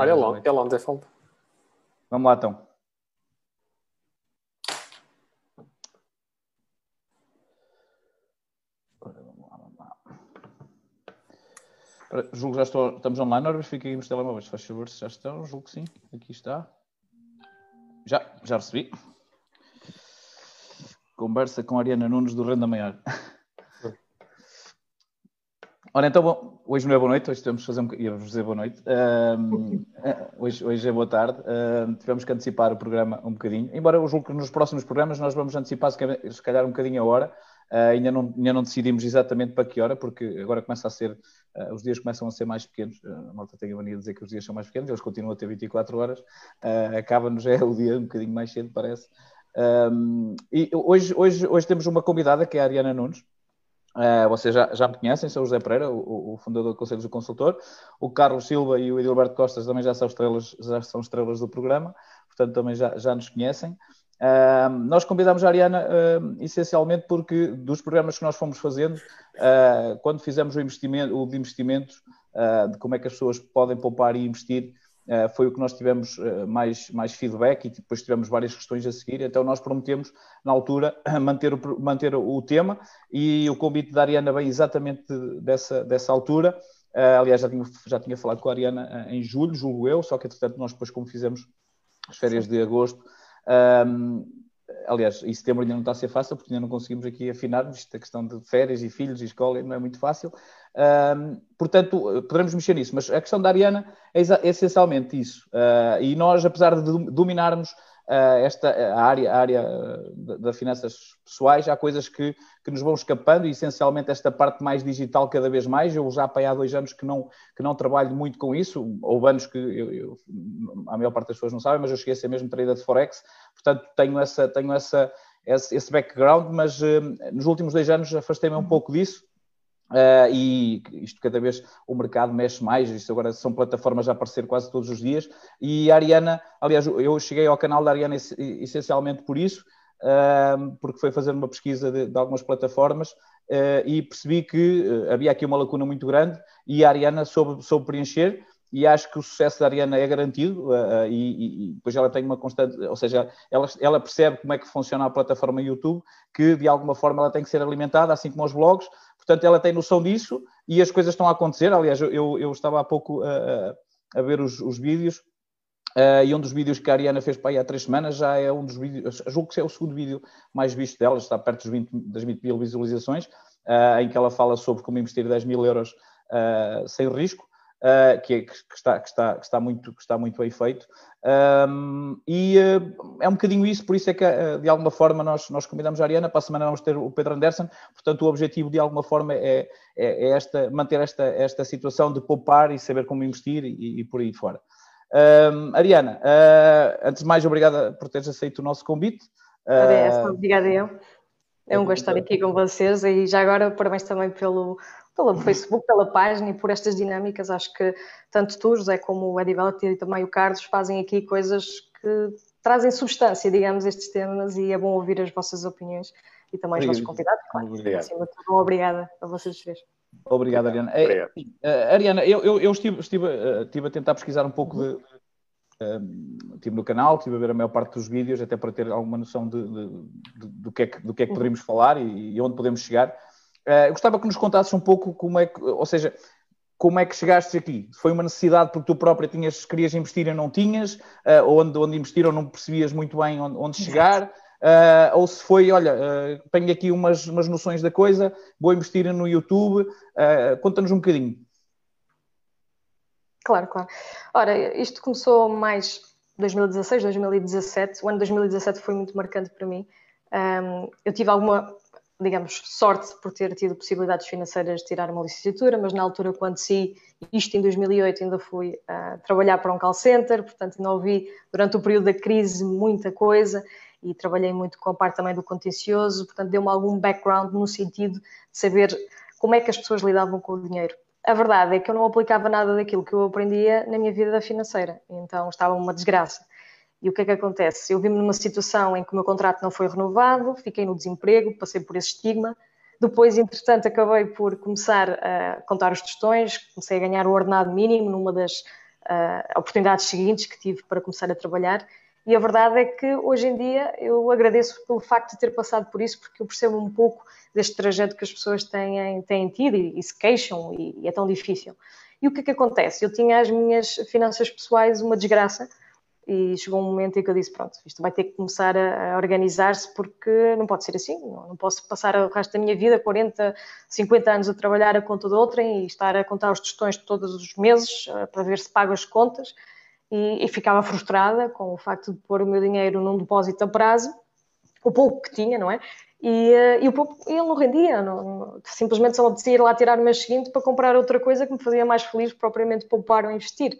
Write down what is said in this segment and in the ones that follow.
Olha, é Londres, é Londres, é falta. Vamos lá então. Julgo já estou, estamos online, ora verifiquem os telemóveis, faz favor, se já estão, julgo que sim, aqui está. Já, já recebi. Conversa com a Ariana Nunes do Renda Maior. Ora, então, bom, hoje não é boa noite, hoje tivemos que fazer um ia-vos dizer boa noite. Um, hoje, hoje é boa tarde. Um, tivemos que antecipar o programa um bocadinho, embora eu julgo que nos próximos programas nós vamos antecipar se calhar um bocadinho a hora. Uh, ainda, não, ainda não decidimos exatamente para que hora, porque agora começa a ser, uh, os dias começam a ser mais pequenos. Uh, a malta tem a mania de dizer que os dias são mais pequenos, eles continuam a ter 24 horas. Acaba-nos é o dia um bocadinho mais cedo, parece. Um, e hoje, hoje, hoje temos uma convidada que é a Ariana Nunes. Uh, vocês já, já me conhecem, sou o José Pereira, o, o fundador do Conselho do Consultor. O Carlos Silva e o Edilberto Costas também já são estrelas, já são estrelas do programa, portanto também já, já nos conhecem. Uh, nós convidamos a Ariana uh, essencialmente porque dos programas que nós fomos fazendo, uh, quando fizemos o investimento, o de investimentos, de como é que as pessoas podem poupar e investir, foi o que nós tivemos mais, mais feedback e depois tivemos várias questões a seguir. Então nós prometemos, na altura, manter o, manter o tema e o convite da Ariana vem exatamente dessa, dessa altura. aliás, já tinha, já tinha falado com a Ariana em julho, julgo eu, só que entretanto nós depois, como fizemos as férias de agosto, um, aliás, em setembro ainda não está a ser fácil, porque ainda não conseguimos aqui afinar, visto a questão de férias e filhos e escola não é muito fácil. Portanto, poderemos mexer nisso, mas a questão da Ariana é, é essencialmente isso. Uh, e nós, apesar de dominarmos esta a área, a área das finanças pessoais, há coisas que, que nos vão escapando e essencialmente esta parte mais digital cada vez mais. Eu já há dois anos que não, que não trabalho muito com isso, houve anos que eu, eu, a maior parte das pessoas não sabem, mas eu cheguei a ser mesmo trader de Forex, portanto tenho essa, tenho essa, esse, esse background, mas uh, nos últimos dois anos afastei-me um pouco disso Uh, e isto cada vez o mercado mexe mais, isto agora são plataformas a aparecer quase todos os dias, e a Ariana, aliás, eu cheguei ao canal da Ariana essencialmente por isso, uh, porque foi fazer uma pesquisa de, de algumas plataformas uh, e percebi que havia aqui uma lacuna muito grande e a Ariana soube, soube preencher, e acho que o sucesso da Ariana é garantido uh, e, e, depois ela tem uma constante, ou seja, ela, ela, percebe como é que funciona a plataforma YouTube, que de alguma forma ela tem que ser alimentada, assim como os blogs, portanto ela tem noção disso e as coisas estão a acontecer. Aliás, eu, eu estava há pouco a, a ver os, os vídeos uh, e um dos vídeos que a Ariana fez para aí há três semanas já é um dos vídeos, julgo que é o segundo vídeo mais visto dela, está perto dos 20, das 20 mil visualizações, uh, em que ela fala sobre como investir 10 mil euros sem risco uh, que, é, que, está, que, está, que, está muito, que está muito bem feito. Um, e uh, é um bocadinho isso, por isso é que uh, de alguma forma nós, nós convidamos a Ariana, para a semana vamos ter o Pedro Anderson, portanto o objetivo de alguma forma é, é, é esta, manter esta, esta situação de poupar e saber como investir e, e por aí fora. Um, Ariana, antes de mais, obrigada por teres aceito o nosso convite. Obrigada eu. É um gosto estar aqui com vocês e já agora parabéns também pelo, pelo Facebook, pela página e por estas dinâmicas. Acho que tanto tu, José, como o Eddie Bellet e também o Carlos fazem aqui coisas que trazem substância, digamos, estes temas e é bom ouvir as vossas opiniões e também os vossos convidados. Claro. Obrigado. Acima de tudo, obrigada a vocês três. Obrigado, Ariana. É, uh, Ariana, eu, eu, eu estive, estive, uh, estive, a tentar pesquisar um pouco de. Uh, estive no canal, estive a ver a maior parte dos vídeos, até para ter alguma noção de, de, de do, que é que, do que é que poderíamos falar e, e onde podemos chegar. Uh, gostava que nos contasses um pouco como é que, ou seja, como é que chegaste aqui? Foi uma necessidade porque tu própria tinhas, querias investir e não tinhas, uh, onde, onde investir ou não percebias muito bem onde, onde chegar, uh, ou se foi, olha, uh, tenho aqui umas, umas noções da coisa, vou investir no YouTube, conta-nos um bocadinho. Claro, claro. Ora, isto começou mais 2016, 2017, o ano 2017 foi muito marcante para mim. Um, eu tive alguma digamos, sorte por ter tido possibilidades financeiras de tirar uma licenciatura, mas na altura, quando sim, isto em 2008, ainda fui uh, trabalhar para um call center, portanto, não ouvi durante o período da crise muita coisa e trabalhei muito com a parte também do contencioso, portanto, deu-me algum background no sentido de saber como é que as pessoas lidavam com o dinheiro. A verdade é que eu não aplicava nada daquilo que eu aprendia na minha vida financeira, então estava uma desgraça. E o que é que acontece? Eu vi-me numa situação em que o meu contrato não foi renovado, fiquei no desemprego, passei por esse estigma. Depois, entretanto, acabei por começar a contar os tostões, comecei a ganhar o ordenado mínimo numa das uh, oportunidades seguintes que tive para começar a trabalhar. E a verdade é que hoje em dia eu agradeço pelo facto de ter passado por isso, porque eu percebo um pouco deste trajeto que as pessoas têm, têm tido e, e se queixam e, e, é tão difícil. E o que é que acontece? Eu tinha as minhas finanças pessoais uma desgraça e chegou um momento em que eu disse: Pronto, isto vai ter que começar a, organizar-se porque não pode ser assim. Não, não, posso passar o resto da minha vida, 40, 50 anos, a trabalhar a conta de outrem e estar a contar os tostões todos os meses eh, para ver se pago as contas. E, e, ficava frustrada com o facto de pôr o meu dinheiro num depósito a prazo, o pouco que tinha, não é? E, uh, e o pouco, ele não rendia, não, simplesmente só apetecia ir lá tirar o mês seguinte para comprar outra coisa que me fazia mais feliz, propriamente poupar ou investir.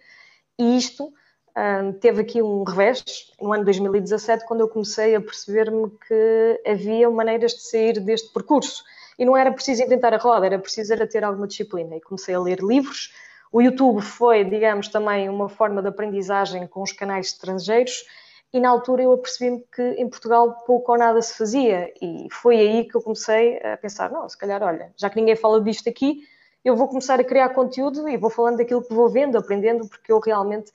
E isto teve aqui um revés no ano 2017, quando eu comecei a perceber-me que havia maneiras de sair deste percurso. E não era preciso inventar a roda, era preciso era ter alguma disciplina. E comecei a ler livros. O YouTube foi, digamos, também uma forma de aprendizagem com os canais estrangeiros. E na altura eu apercebi-me que em Portugal pouco ou nada se fazia. E foi aí que eu comecei a pensar: não, se calhar, olha, já que ninguém fala disto aqui, eu vou começar a criar conteúdo e vou falando daquilo que vou vendo, aprendendo, porque eu realmente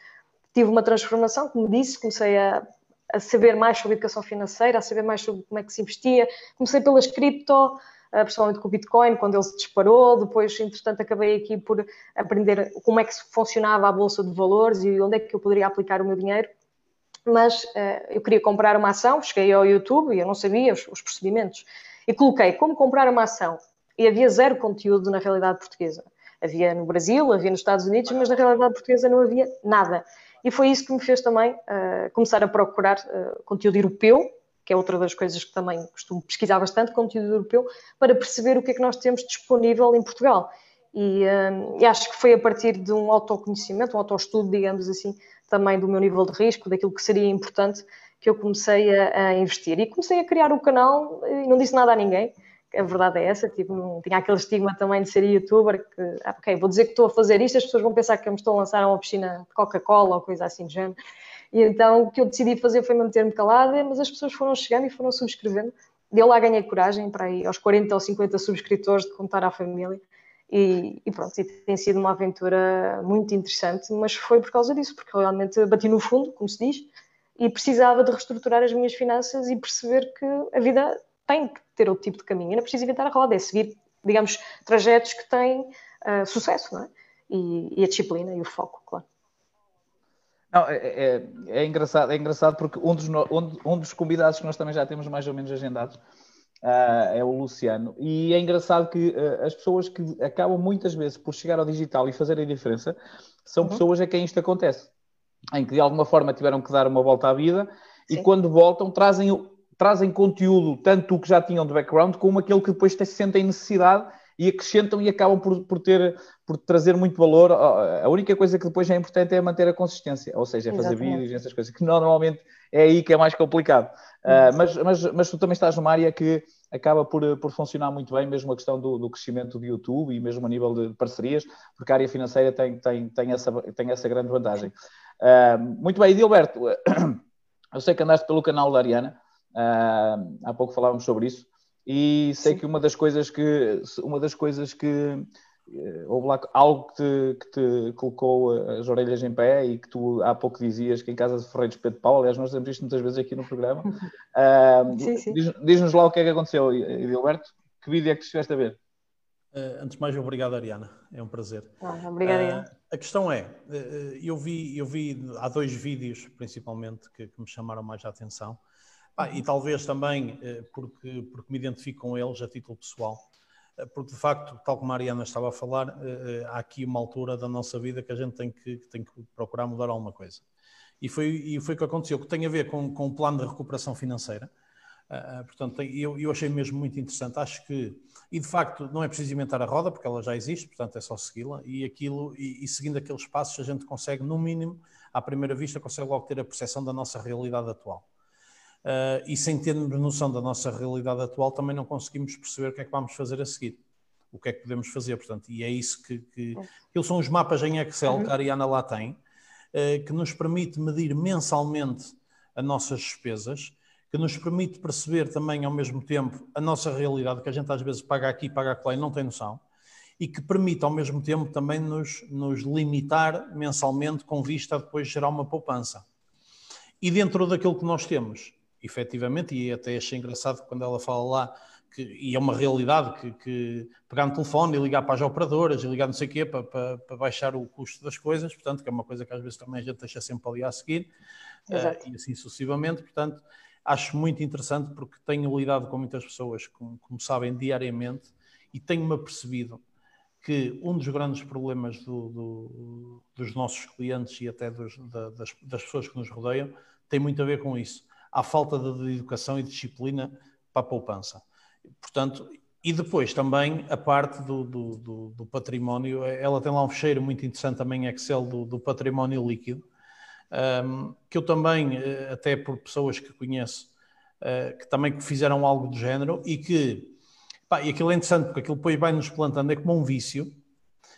tive uma transformação, como disse, comecei a, a saber mais sobre educação financeira, a saber mais sobre como é que se investia. Comecei pelas cripto, eh, principalmente com o Bitcoin, quando ele se disparou. Depois, entretanto, acabei aqui por aprender como é que funcionava a bolsa de valores e onde é que eu poderia aplicar o meu dinheiro. Mas uh, eu queria comprar uma ação, cheguei ao YouTube e eu não sabia os, os procedimentos. E coloquei como comprar uma ação. E havia zero conteúdo na realidade portuguesa. Havia no Brasil, havia nos Estados Unidos, mas na realidade portuguesa não havia nada. E foi isso que me fez também uh, começar a procurar uh, conteúdo europeu, que é outra das coisas que também costumo pesquisar bastante, conteúdo europeu, para perceber o que é que nós temos disponível em Portugal. E, uh, e acho que foi a partir de um autoconhecimento, um autoestudo, digamos assim, também do meu nível de risco, daquilo que seria importante, que eu comecei a, a investir. E comecei a criar o canal e não disse nada a ninguém a verdade é essa, tipo, tinha aquele estigma também de ser youtuber que, ah, ok, vou dizer que estou a fazer isto, as pessoas vão pensar que eu me estou a lançar a uma piscina de Coca-Cola ou coisa assim do género. E então o que eu decidi fazer foi manter-me calada, mas as pessoas foram chegando e foram subscrevendo. Eu lá ganhei coragem para aí aos 40 ou 50 subscritores de contar à família. E, e, pronto, e tem sido uma aventura muito interessante, mas foi por causa disso, porque realmente bati no fundo, como se diz, e precisava de reestruturar as minhas finanças e perceber que a vida tem que ter outro tipo de caminho. Não é preciso inventar a roda, é seguir, digamos, trajetos que têm uh, sucesso, não é? E, e, a disciplina e o foco, claro. Não, é, é, é, engraçado, é engraçado porque um dos, um, um dos convidados que nós também já temos mais ou menos agendados uh, é o Luciano. E é engraçado que uh, as pessoas que acabam muitas vezes por chegar ao digital e fazerem a diferença são uhum. pessoas a quem isto acontece, em que de alguma forma tiveram que dar uma volta à vida Sim. e quando voltam trazem trazem conteúdo, tanto o que já tinham de background, como aquele que depois sentem necessidade e acrescentam e acabam por, por, ter, por trazer muito valor. A única coisa que depois é importante é manter a consistência, ou seja, é fazer Exatamente. vídeos e essas coisas, que normalmente é aí que é mais complicado. Uh, mas, mas, mas tu também estás numa área que acaba por, por funcionar muito bem, mesmo a questão do, do crescimento do YouTube e mesmo a nível de parcerias, porque a área financeira tem, tem, tem, essa, tem essa grande vantagem. Uh, muito bem, Edilberto, eu sei que andaste pelo canal da Ariana, Uh, há pouco falávamos sobre isso. E sei Sim. que uma das coisas que uma das coisas que uh, houve lá algo que te, que te, colocou as orelhas em pé e que tu há pouco dizias que em casa de Ferreiros Pedro Paulo, aliás, nós temos isto muitas vezes aqui no programa. Uh. Diz-nos diz lá o que é que aconteceu, Edilberto. Que vídeo é que estiveste a ver? Uh, antes de mais, obrigado, Ariana. É um prazer. Ah, obrigada. Uh, a questão é, uh, eu vi, eu vi, há dois vídeos, principalmente, que, que me chamaram mais a atenção. Ah, e talvez também eh, porque, porque me identifico com eles a título pessoal, eh, porque de facto, tal como a Ariana estava a falar, eh, há aqui uma altura da nossa vida que a gente tem que, tem que procurar mudar alguma coisa. E foi, e foi o que aconteceu, que tem a ver com, com o plano de recuperação financeira. Portanto, eu, eu achei mesmo muito interessante. Acho que, e de facto, não é preciso inventar a roda, porque ela já existe, portanto é só segui-la. E aquilo, e, e, seguindo aqueles passos, a gente consegue, no mínimo, à primeira vista, consegue logo ter a percepção da nossa realidade atual uh, e sem termos noção da nossa realidade atual, também não conseguimos perceber o que é que vamos fazer a seguir. O que é que podemos fazer, portanto, e é isso que. que aqueles são os mapas em Excel uhum. que a Ariana lá tem, uh, que nos permite medir mensalmente as nossas despesas, que nos permite perceber também ao mesmo tempo a nossa realidade, que a gente às vezes paga aqui, paga lá e não tem noção, e que permite ao mesmo tempo também nos, nos limitar mensalmente com vista a depois gerar uma poupança. E dentro daquilo que nós temos, efetivamente, e até achei engraçado quando ela fala lá, que, e é uma realidade, que, que, pegar no telefone e ligar para as operadoras e ligar não sei o quê para, para, para, baixar o custo das coisas, portanto, que é uma coisa que às vezes também a gente deixa sempre ali a seguir, uh, e assim sucessivamente, portanto, acho muito interessante porque tenho lidado com muitas pessoas, como, como sabem, diariamente, e tenho-me apercebido que um dos grandes problemas do, do, dos nossos clientes e até dos, da, das, das, pessoas que nos rodeiam tem muito a ver com isso. A falta de educação e disciplina para a poupança. Portanto, e depois também a parte do, do, do, património, ela tem lá um fecheiro muito interessante também em Excel do, património líquido, um, que eu também, eh, até por pessoas que conheço, uh, que também fizeram algo do género e que Pá, e aquilo é interessante, porque aquilo depois vai-nos plantando, é como um vício.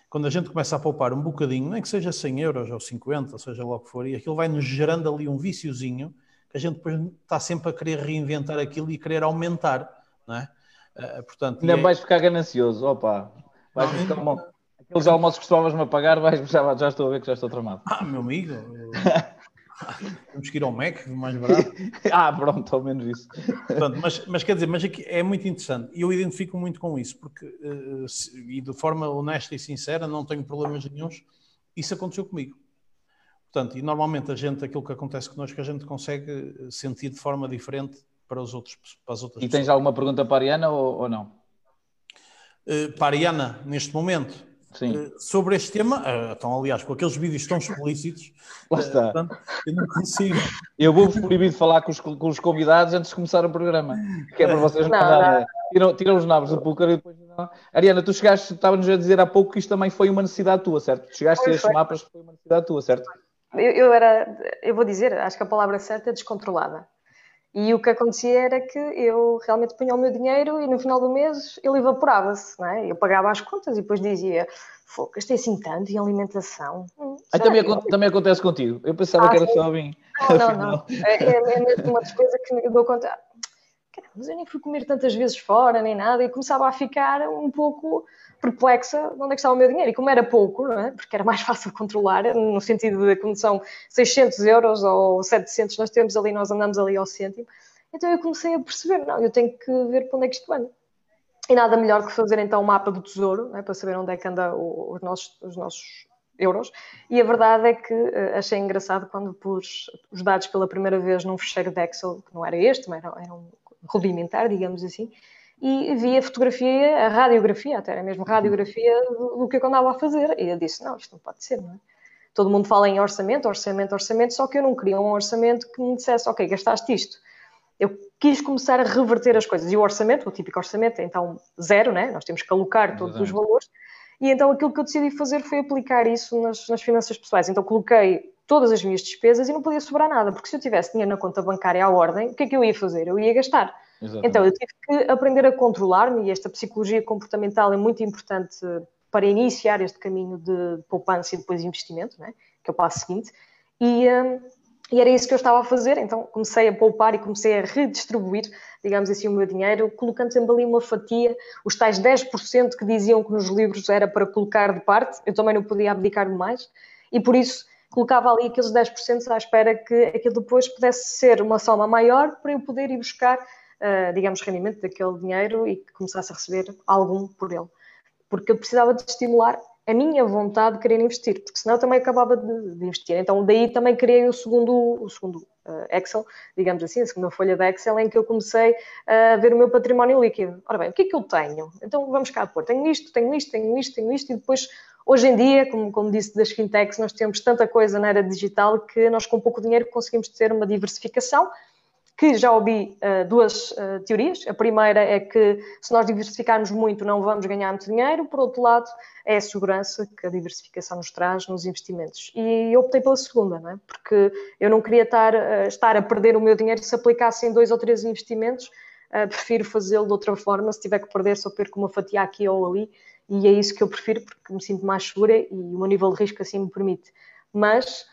Quando a gente começa a poupar um bocadinho, nem que seja 100 euros ou 50, ou seja lá o que for, e aquilo vai-nos gerando ali um viciozinho, que a gente depois está sempre a querer reinventar aquilo e querer aumentar, não é? Uh, portanto, Ainda é... vais ficar ganancioso, opa, vais não, ficar uma... Aqueles almoços que costumavas-me a pagar, vais, já, já estou a ver que já estou tramado. Ah, meu amigo, Temos que ir ao Mac, mais barato. ah, pronto, ao menos isso. Portanto, mas, mas quer dizer, mas aqui é muito interessante e eu identifico muito com isso, porque, se, e de forma honesta e sincera, não tenho problemas nenhums, isso aconteceu comigo. Portanto, e normalmente a gente, aquilo que acontece connosco, a gente consegue sentir de forma diferente para, os outros, para as outras E tens alguma pergunta para a Ariana ou, ou não? Uh, para a Ariana, neste momento, Sim. Eh, sobre este tema, uh, então, aliás, com aqueles vídeos tão explícitos, Lá está. Uh, portanto, eu não consigo. Eu vou proibir de falar com os, com os, convidados antes de começar o programa, que é para vocês não, não, Tiram, tiram os nabos do púlgaro e depois não. Ariana, tu chegaste, estávamos a dizer há pouco que isto também foi uma necessidade tua, certo? Tu chegaste a estes mapas foi uma necessidade tua, certo? Eu, eu, era, eu vou dizer, acho que a palavra certa é descontrolada. E o que acontecia era que eu realmente punha o meu dinheiro e no final do mês ele evaporava-se, não é? Eu pagava as contas e depois dizia, gastei assim tanto em alimentação. Hum, também, também acontece contigo. Eu pensava ah, que era sim. só a mim. Não, não, não. É, é, é mesmo uma despesa que me dou conta. Mas eu nem fui comer tantas vezes fora, nem nada, e começava a ficar um pouco perplexa de onde é que estava o meu dinheiro. E como era pouco, não é? porque era mais fácil controlar, no sentido de como são 600 euros ou 700, nós temos ali, nós andamos ali ao cêntimo. Então eu comecei a perceber, não, eu tenho que ver para onde é que isto anda. E nada melhor que fazer então o um mapa do tesouro, é? para saber onde é que anda os nossos, os nossos euros. E a verdade é que uh, achei engraçado quando pus os dados pela primeira vez num fecheiro de Excel, que não era este, mas era, era um rudimentar, digamos assim, e vi a fotografia, a radiografia, até era mesmo radiografia do, que eu andava a fazer. E eu disse: não, isto não pode ser, não é? Todo mundo fala em orçamento, orçamento, orçamento, só que eu não queria um orçamento que me dissesse: ok, gastaste isto. Eu quis começar a reverter as coisas. E o orçamento, o típico orçamento, é então zero, né? nós temos que alocar todos Exato. os valores. E então aquilo que eu decidi fazer foi aplicar isso nas, nas finanças pessoais. Então coloquei todas as minhas despesas e não podia sobrar nada, porque se eu tivesse dinheiro na conta bancária à ordem, o que é que eu ia fazer? Eu ia gastar. Então eu tive que aprender a controlar-me e esta psicologia comportamental é muito importante para iniciar este caminho de poupança e depois investimento, né? que é o passo seguinte. E, um, e era isso que eu estava a fazer, então comecei a poupar e comecei a redistribuir, digamos assim, o meu dinheiro, colocando sempre ali uma fatia, os tais 10% que diziam que nos livros era para colocar de parte, eu também não podia abdicar de mais, e por isso colocava ali aqueles 10% à espera que aquilo depois pudesse ser uma soma maior para eu poder ir buscar, digamos, rendimento daquele dinheiro e que começasse a receber algum por ele. Porque eu precisava de estimular a minha vontade de querer investir, porque senão eu também acabava de, de investir. Então, daí também criei o segundo, o segundo uh, Excel, digamos assim, a segunda folha da Excel, em que eu comecei a ver o meu património líquido. Ora bem, o que é que eu tenho? Então, vamos cá pôr. Tenho isto, tenho isto, tenho isto, tenho isto, e depois, hoje em dia, como, como disse das fintechs, nós temos tanta coisa na era digital que nós, com pouco dinheiro, conseguimos ter uma diversificação que já ouvi uh, duas uh, teorias. A primeira é que se nós diversificarmos muito não vamos ganhar muito dinheiro, por outro lado é a segurança que a diversificação nos traz nos investimentos. E eu optei pela segunda, não é? porque eu não queria estar, uh, estar a perder o meu dinheiro se aplicasse em dois ou três investimentos, prefiro fazê-lo de outra forma, se tiver que perder só perco uma fatia aqui ou ali, e é isso que eu prefiro porque me sinto mais segura e o meu nível de risco assim me permite. Mas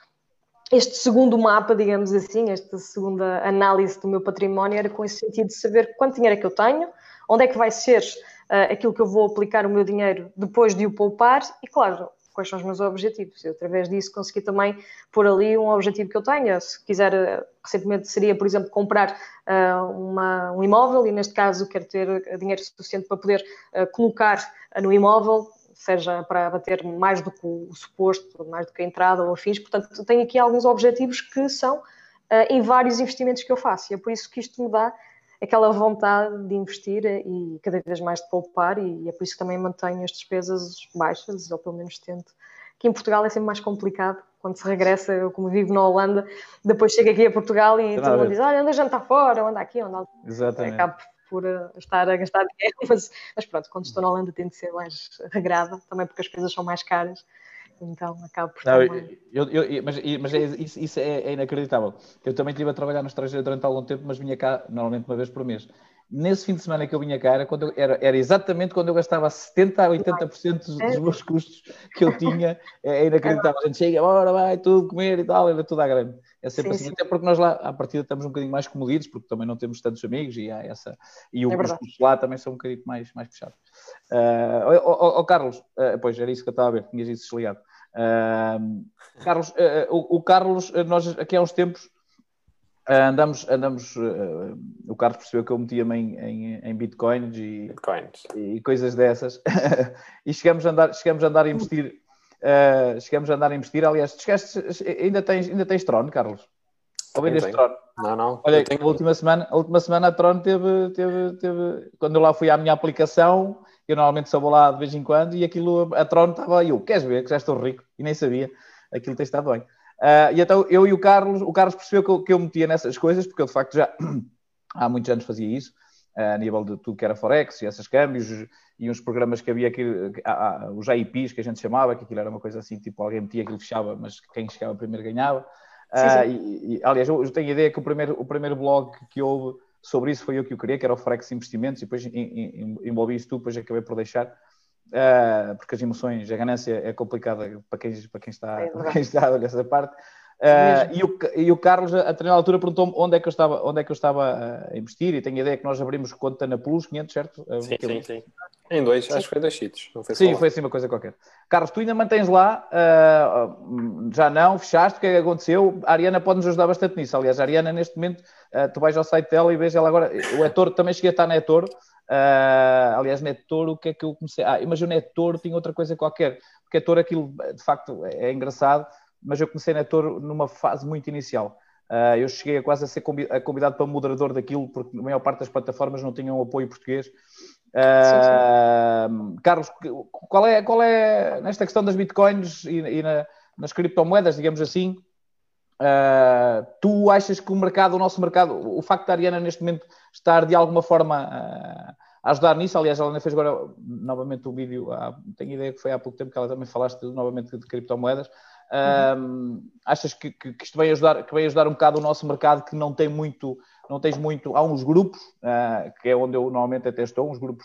este segundo mapa, digamos assim, esta segunda análise do meu património era com esse sentido de saber quanto dinheiro é que eu tenho, onde é que vai ser uh, aquilo que eu vou aplicar o meu dinheiro depois de o poupar e, claro, quais são os meus objetivos. E através disso consegui também pôr ali um objetivo que eu tenha. Se quiser, uh, recentemente seria, por exemplo, comprar uh, uma, um imóvel e neste caso quero ter dinheiro suficiente para poder colocar no imóvel, seja para bater mais do que o suposto, mais do que a entrada ou afins. Portanto, tenho aqui alguns objetivos que são em vários investimentos que eu faço. E é por isso que isto me dá aquela vontade de investir e cada vez mais de poupar, e é por isso que também mantenho as despesas baixas, ou pelo menos tento. Que em Portugal é sempre mais complicado quando se regressa, eu como vivo na Holanda, depois chego aqui a Portugal e todo mundo diz: Olha, anda jantar fora, anda aqui, anda Exatamente. Acabo por uh, estar a gastar dinheiro, mas, mas pronto, quando estou na Holanda tento ser mais regrada, também porque as coisas são mais caras então acabo por não, eu, eu, mas, mas é, isso, isso é, é, inacreditável. Eu também estive a trabalhar no estrangeiro durante algum tempo, mas vinha cá normalmente uma vez por mês. Nesse fim de semana que eu vinha cá era, quando eu, era, era exatamente quando eu gastava 70% a 80% dos, dos meus custos que eu tinha. É, é inacreditável. A gente chega, bora, vai, tudo comer e tal, era tudo à grande. É sempre sim, assim, sim. até porque nós lá à partida estamos um bocadinho mais comodidos, porque também não temos tantos amigos e há essa. E o, é os custos lá também são um bocadinho mais, mais puxados. Uh, oh, oh, Carlos, uh, pois era isso que eu estava a ver, tinhas isso desligado. Uh, Carlos, uh, o, o, Carlos, nós aqui há uns tempos andamos, andamos o Carlos percebeu que eu metia-me em, em, em, bitcoins e, bitcoins e coisas dessas e chegamos a andar, chegamos a andar a investir. chegamos a andar a investir. Aliás, chegaste, ainda, tens, ainda tens Tron, Carlos? Ou vendes Tron? Não, não. Olha, tenho... a, última semana, a última semana a Tron teve, teve, teve. Quando eu lá fui à minha aplicação, eu normalmente só vou lá de vez em quando e aquilo, a Tron estava eu, queres ver que já estou rico? E nem sabia, aquilo tem estado bem. Uh, e então eu e o Carlos, o Carlos percebeu que eu, que eu metia nessas coisas, porque eu de facto já há muitos anos fazia isso, uh, a nível de tudo que era Forex e esses câmbios e uns programas que havia aqui, uh, os AIPs que a gente chamava, que aquilo era uma coisa assim, tipo alguém metia aquilo fechava, mas quem chegava primeiro ganhava. Sim, sim. E, e, aliás, eu, eu tenho a ideia que o primeiro, o primeiro blog que houve sobre isso foi eu que eu queria, que era o Forex Investimentos, e depois envolvi isso tudo, depois acabei por deixar, uh, porque as emoções, a ganância é complicada para quem, para quem está, é para quem está a olhar essa parte. Uh, e, o, e o Carlos, a determinada altura, perguntou-me onde é que eu estava, onde é que eu estava a investir, e tenho a ideia que nós abrimos conta na Plus 500, certo? Sim, sim, sim. Em dois, sim. acho que foi dois sítios. Sim, foi assim uma coisa qualquer. Carlos, tu ainda mantens lá, uh, já não, fechaste, o que é que aconteceu? A Ariana pode nos ajudar bastante nisso. Aliás, a Ariana, neste momento, uh, tu vais ao site dela e vês ela agora. O Etor também cheguei a estar na Etor. Uh, aliás, na Etor, o que é que eu comecei? Ah, mas o Etor tinha outra coisa qualquer, porque Etor, aquilo de facto é engraçado, mas eu comecei na Etor numa fase muito inicial. Uh, eu cheguei a quase a ser convidado para moderador daquilo, porque a maior parte das plataformas não tinham apoio português. Uh, Carlos, qual é, qual é, nesta questão das bitcoins e, e na, nas criptomoedas, digamos assim, uh, tu achas que o mercado, o nosso mercado, o facto da Ariana neste momento estar de alguma forma uh, a ajudar nisso, aliás, ela fez agora novamente o vídeo, há, tenho ideia que foi há pouco tempo que ela também falaste novamente de criptomoedas. Uhum. achas que, que, que, isto vem ajudar, que vem ajudar um bocado o nosso mercado que não tem muito não tens muito. Há uns grupos, uh, que é onde eu normalmente até estou, uns grupos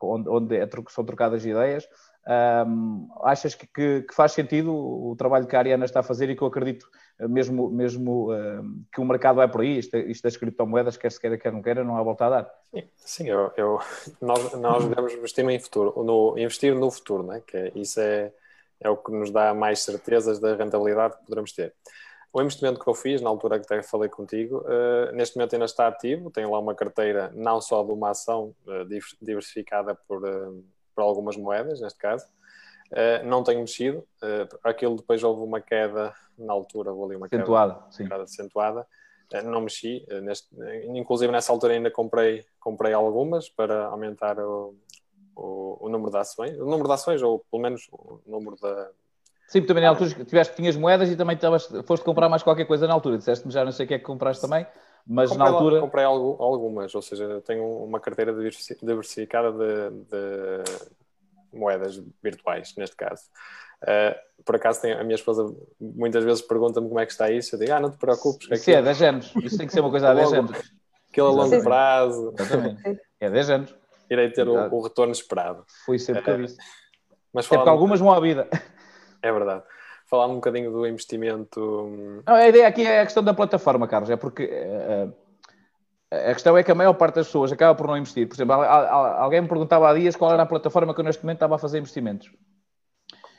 onde, onde é, são trocadas ideias. Um, achas que, que, que, faz sentido o, trabalho que a Ariana está a fazer e que eu acredito mesmo, mesmo uh, que o mercado vai por aí, isto, isto das criptomoedas, quer se queira, quer não queira, não há volta a dar. Sim, eu, eu, nós, nós devemos investir no futuro, no, investir no futuro, né? que é, isso é, é o que nos dá mais certezas da rentabilidade que poderemos ter. O investimento que eu fiz, na altura que até falei contigo, uh, neste momento ainda está ativo, tenho lá uma carteira não só de uma ação uh, diversificada por, uh, por algumas moedas, neste caso, não tenho mexido, aquilo depois houve uma queda na altura, houve ali uma acentuada, queda, sim. queda acentuada, não mexi, neste, inclusive nessa altura ainda comprei, comprei algumas para aumentar o, o, o número de ações, o número de ações ou pelo menos o número da Sim, também na altura tiveste, tinhas moedas e também tavas, foste comprar mais qualquer coisa na altura. Disseste-me já não sei o que é que compraste também, mas comprei, na altura. Comprei algumas, ou seja, tenho uma carteira diversificada de, de moedas virtuais, neste caso. Uh, por acaso tem, a minha esposa muitas vezes pergunta-me como é que está isso. Eu digo, ah, não te preocupes. Isso é 10 anos. Isso tem que ser uma coisa a 10 anos. Aquilo a longo prazo. Exatamente. É 10 anos. Irei ter o, o, retorno esperado. Foi sempre que eu disse. Mas é porque algumas vão à vida. É verdade. Falar um bocadinho do investimento. Não, a ideia aqui é a questão da plataforma, Carlos, é porque uh, A questão é que a maior parte das pessoas acaba por não investir. Por exemplo, alguém me perguntava há dias qual era a plataforma que eu neste momento estava a fazer investimentos.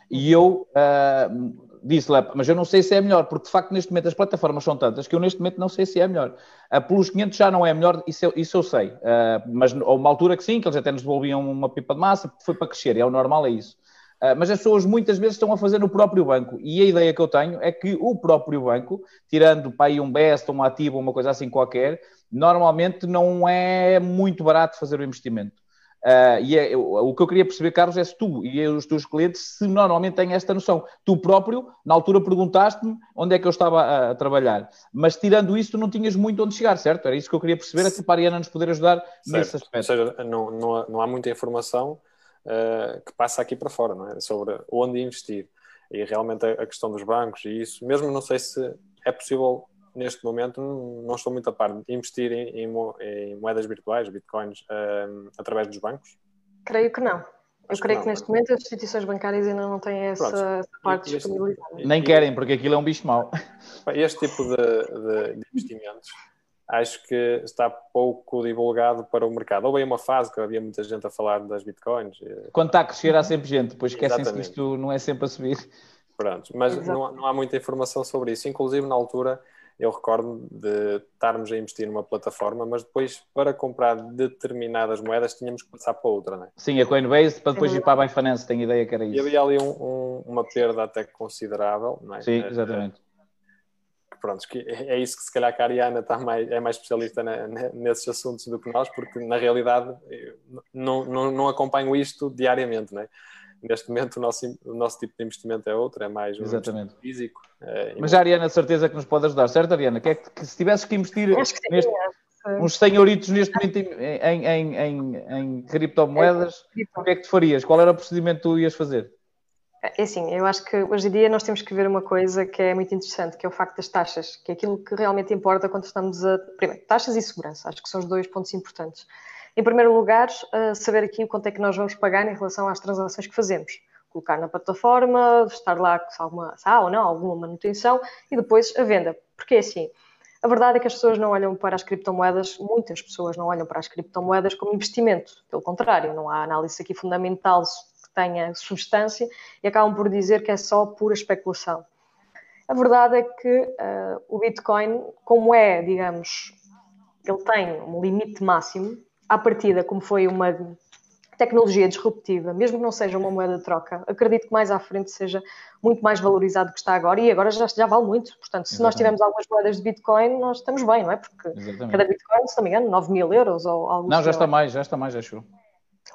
E eu uh, disse-lhe, mas eu não sei se é melhor, porque de facto neste momento as plataformas são tantas que eu neste momento não sei se é melhor. Uh, pelos 500 já não é melhor, isso eu, isso eu sei. Uh, mas houve uma altura que sim, que eles até nos devolviam uma pipa de massa, foi para crescer, é o normal, é isso. Uh, mas as pessoas muitas vezes estão a fazer no próprio banco. E a ideia que eu tenho é que o próprio banco, tirando para aí um best, um ativo, uma coisa assim qualquer, normalmente não é muito barato fazer o investimento. Uh, e é, o que eu queria perceber, Carlos, é se tu e os teus clientes se normalmente têm esta noção. Tu próprio, na altura, perguntaste-me onde é que eu estava a, a, trabalhar, mas tirando isso, tu não tinhas muito onde chegar, certo? Era isso que eu queria perceber, até para a Ariana nos poder ajudar certo. nesse aspecto. Ou seja, não, não, há, não há muita informação uh, que passa aqui para fora, não é? Sobre onde investir. E realmente a, a questão dos bancos e isso, mesmo não sei se é possível neste momento não estou muito a par de investir em, em, em moedas virtuais, bitcoins, um, através dos bancos? Creio que não. Eu creio que, que neste momento as instituições bancárias ainda não têm essa, essa parte disponibilizada. Nem querem, porque aquilo é um bicho mau. Este tipo de, de, de, investimentos acho que está pouco divulgado para o mercado. Houve aí uma fase que havia muita gente a falar das bitcoins. Quando está a crescer há sempre gente, depois esquecem-se que isto não é sempre a subir. Pronto, mas não, não há muita informação sobre isso. Inclusive, na altura, eu recordo de estarmos a investir numa plataforma, mas depois para comprar determinadas moedas tínhamos que passar para outra, não é? Sim, a Coinbase para depois ir para a Binance, tenho ideia que era isso. E havia ali um, um, uma perda até considerável, não é? Sim, exatamente. Pronto, que é isso que se calhar a Ariana está mais, é mais especialista na, nesses assuntos do que nós, porque na realidade não, não, não acompanho isto diariamente, não é? neste momento o nosso, o nosso tipo de investimento é outro, é mais um Exatamente. físico. É, Mas a Ariana, certeza que nos pode ajudar, certo, Ariana? Que é que, que se tivesses que investir que neste, uns 100 euritos neste momento em, em, em, em criptomoedas, é, o que é que tu farias? Qual era o procedimento que tu ias fazer? É assim, eu acho que hoje em dia nós temos que ver uma coisa que é muito interessante, que é o facto das taxas, que é aquilo que realmente importa quando estamos a. Primeiro, taxas e segurança, acho que são os dois pontos importantes. Em primeiro lugar, saber aqui o quanto é que nós vamos pagar em relação às transações que fazemos. Colocar na plataforma, estar lá se, alguma, se há ou não alguma manutenção e depois a venda. Porque é assim, a verdade é que as pessoas não olham para as criptomoedas, muitas pessoas não olham para as criptomoedas como investimento. Pelo contrário, não há análise aqui fundamental tenha substância e acabam por dizer que é só pura especulação. A verdade é que uh, o Bitcoin, como é, digamos, ele tem um limite máximo, à partida, como foi uma tecnologia disruptiva, mesmo que não seja uma moeda de troca, acredito que mais à frente seja muito mais valorizado do que está agora e agora já, já vale muito. Portanto, se Exatamente. nós tivermos algumas moedas de Bitcoin, nós estamos bem, não é? Porque Exatamente. cada Bitcoin, se não me engano, 9 mil euros ou algo Não, já está mais, já está mais, acho.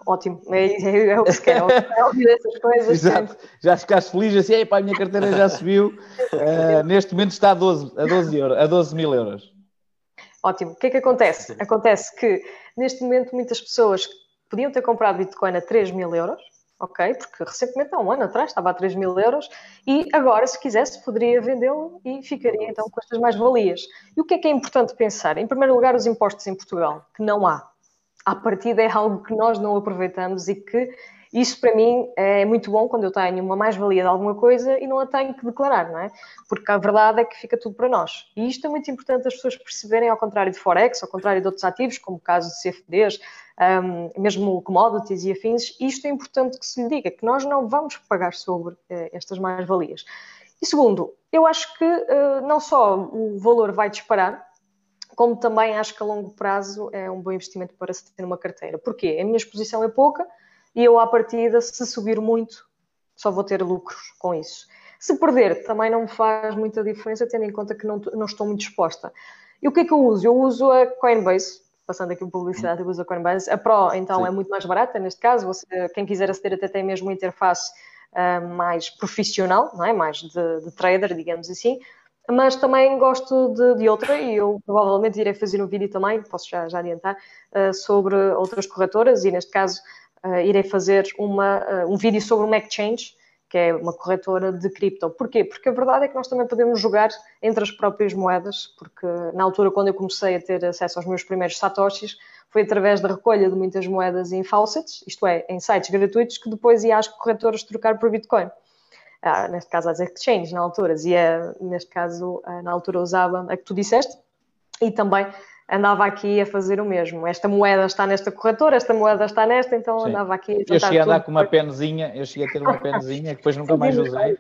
Ótimo, é, é, é o que quero, é ouvir essas coisas. Exato. Já ficaste feliz assim, Ei, pá, a minha carteira já subiu, uh, neste momento está a 12, a 12, euro, a 12 mil euros. Ótimo. O que é que acontece? Acontece que, neste momento, muitas pessoas podiam ter comprado Bitcoin a 3 mil euros, ok? Porque recentemente, há um ano atrás, estava a 3 mil euros e agora, se quisesse, poderia vendê-lo e ficaria então com estas mais-valias. E o que é que é importante pensar? Em primeiro lugar, os impostos em Portugal, que não há. À partida é algo que nós não aproveitamos e que isso para mim é muito bom quando eu tenho uma mais-valia de alguma coisa e não a tenho que declarar, não é? Porque a verdade é que fica tudo para nós. E isto é muito importante as pessoas perceberem, ao contrário de Forex, ao contrário de outros ativos, como o caso de CFDs, um, mesmo commodities e afins, isto é importante que se lhe diga, que nós não vamos pagar sobre uh, estas mais-valias. E segundo, eu acho que uh, não só o valor vai disparar, como também acho que a longo prazo é um bom investimento para se ter uma carteira. Porquê? A minha exposição é pouca, e eu, à partida, se subir muito, só vou ter lucros com isso. Se perder, também não me faz muita diferença, tendo em conta que não, não estou muito exposta. E o que é que eu uso? Eu uso a Coinbase, passando aqui publicidade, eu uso a Coinbase. A Pro, então, Sim. é muito mais barata, neste caso. Você, quem quiser aceder até tem mesmo uma interface uh, mais profissional, não é? mais de, de, trader, digamos assim. Mas também gosto de, de, outra e eu provavelmente irei fazer um vídeo também, posso já, já adiantar, uh, sobre outras corretoras e neste caso uh, irei fazer uma, uh, um vídeo sobre uma exchange, que é uma corretora de cripto. Porquê? Porque a verdade é que nós também podemos jogar entre as próprias moedas, porque na altura, quando eu comecei a ter acesso aos meus primeiros satoshis, foi através da recolha de muitas moedas em faucets, isto é, em sites gratuitos, que depois ia às corretoras trocar por Bitcoin. Ah, neste caso, às exchanges, na altura, e neste caso, na altura usava a que tu disseste, e também andava aqui a fazer o mesmo. Esta moeda está nesta corretora, esta moeda está nesta, então Sim. andava aqui a Eu cheguei a andar com uma penzinha, eu cheguei a ter uma penzinha que depois nunca mais usei.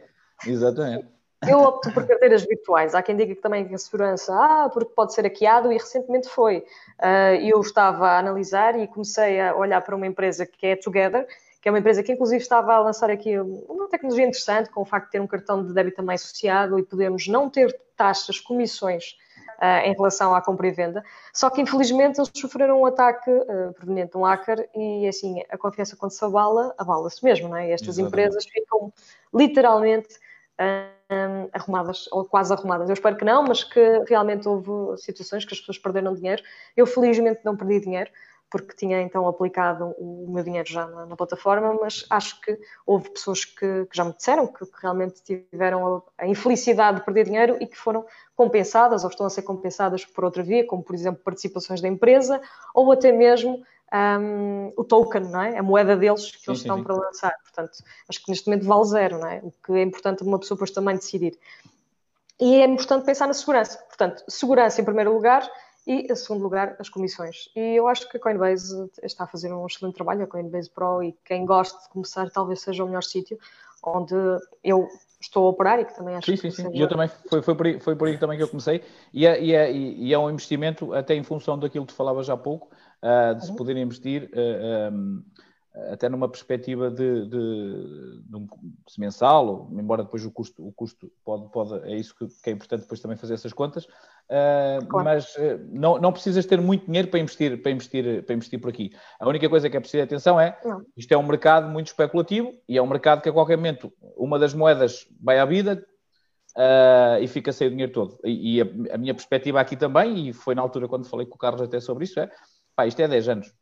Exatamente. Eu opto por carteiras virtuais. Há quem diga que também a segurança, ah, porque pode ser hackeado e recentemente foi. Ah, eu estava a analisar e comecei a olhar para uma empresa que é Together, que é uma empresa que inclusive estava a lançar aqui uma tecnologia interessante com o facto de ter um cartão de débito também associado e podemos não ter taxas, comissões ah, em relação à compra e venda. Só que infelizmente eles sofreram um ataque ah, proveniente de um hacker e assim, a confiança quando se abala, abala-se mesmo, não é? E estas Exatamente. empresas ficam literalmente hum, arrumadas, ou quase arrumadas. Eu espero que não, mas que realmente houve situações que as pessoas perderam dinheiro. Eu, felizmente, não perdi dinheiro, porque tinha então aplicado o meu dinheiro já na, na plataforma, mas acho que houve pessoas que, que já me disseram que, que realmente tiveram a, a infelicidade de perder dinheiro e que foram compensadas ou estão a ser compensadas por outra via, como por exemplo participações da empresa ou até mesmo um, o token, não é? A moeda deles que Sim, eles sim, estão sim. para lançar. Portanto, acho que neste momento vale zero, não é? O que é importante uma pessoa depois também decidir. E é importante pensar na segurança. Portanto, segurança em primeiro lugar e, em segundo lugar, as comissões. E eu acho que a Coinbase está a fazer um excelente trabalho, a Coinbase Pro, e quem gosta de começar talvez seja o melhor sítio onde eu estou a operar e que também acho Sim, que sim, sim. eu também, foi, foi, por aí, foi por aí também que eu comecei. E é, e, é, e é um investimento, até em função daquilo que tu falavas há pouco, ah, de se Uhum. poder investir ah, um, até numa perspectiva de, de, de um se mensal, ou, embora depois o custo, o custo pode, pode, é isso que, que é importante depois também fazer essas contas, ah, Claro. mas ah, não, não precisas ter muito dinheiro para investir, para, investir, para investir por aqui. A única coisa que é preciso ter atenção é Não. isto é um mercado muito especulativo e é um mercado que a qualquer momento uma das moedas vai à vida, Uh, e fica sem o dinheiro todo. E, e a, a, minha perspectiva aqui também, e foi na altura quando falei com o Carlos até sobre isso, é pá, isto é 10 anos.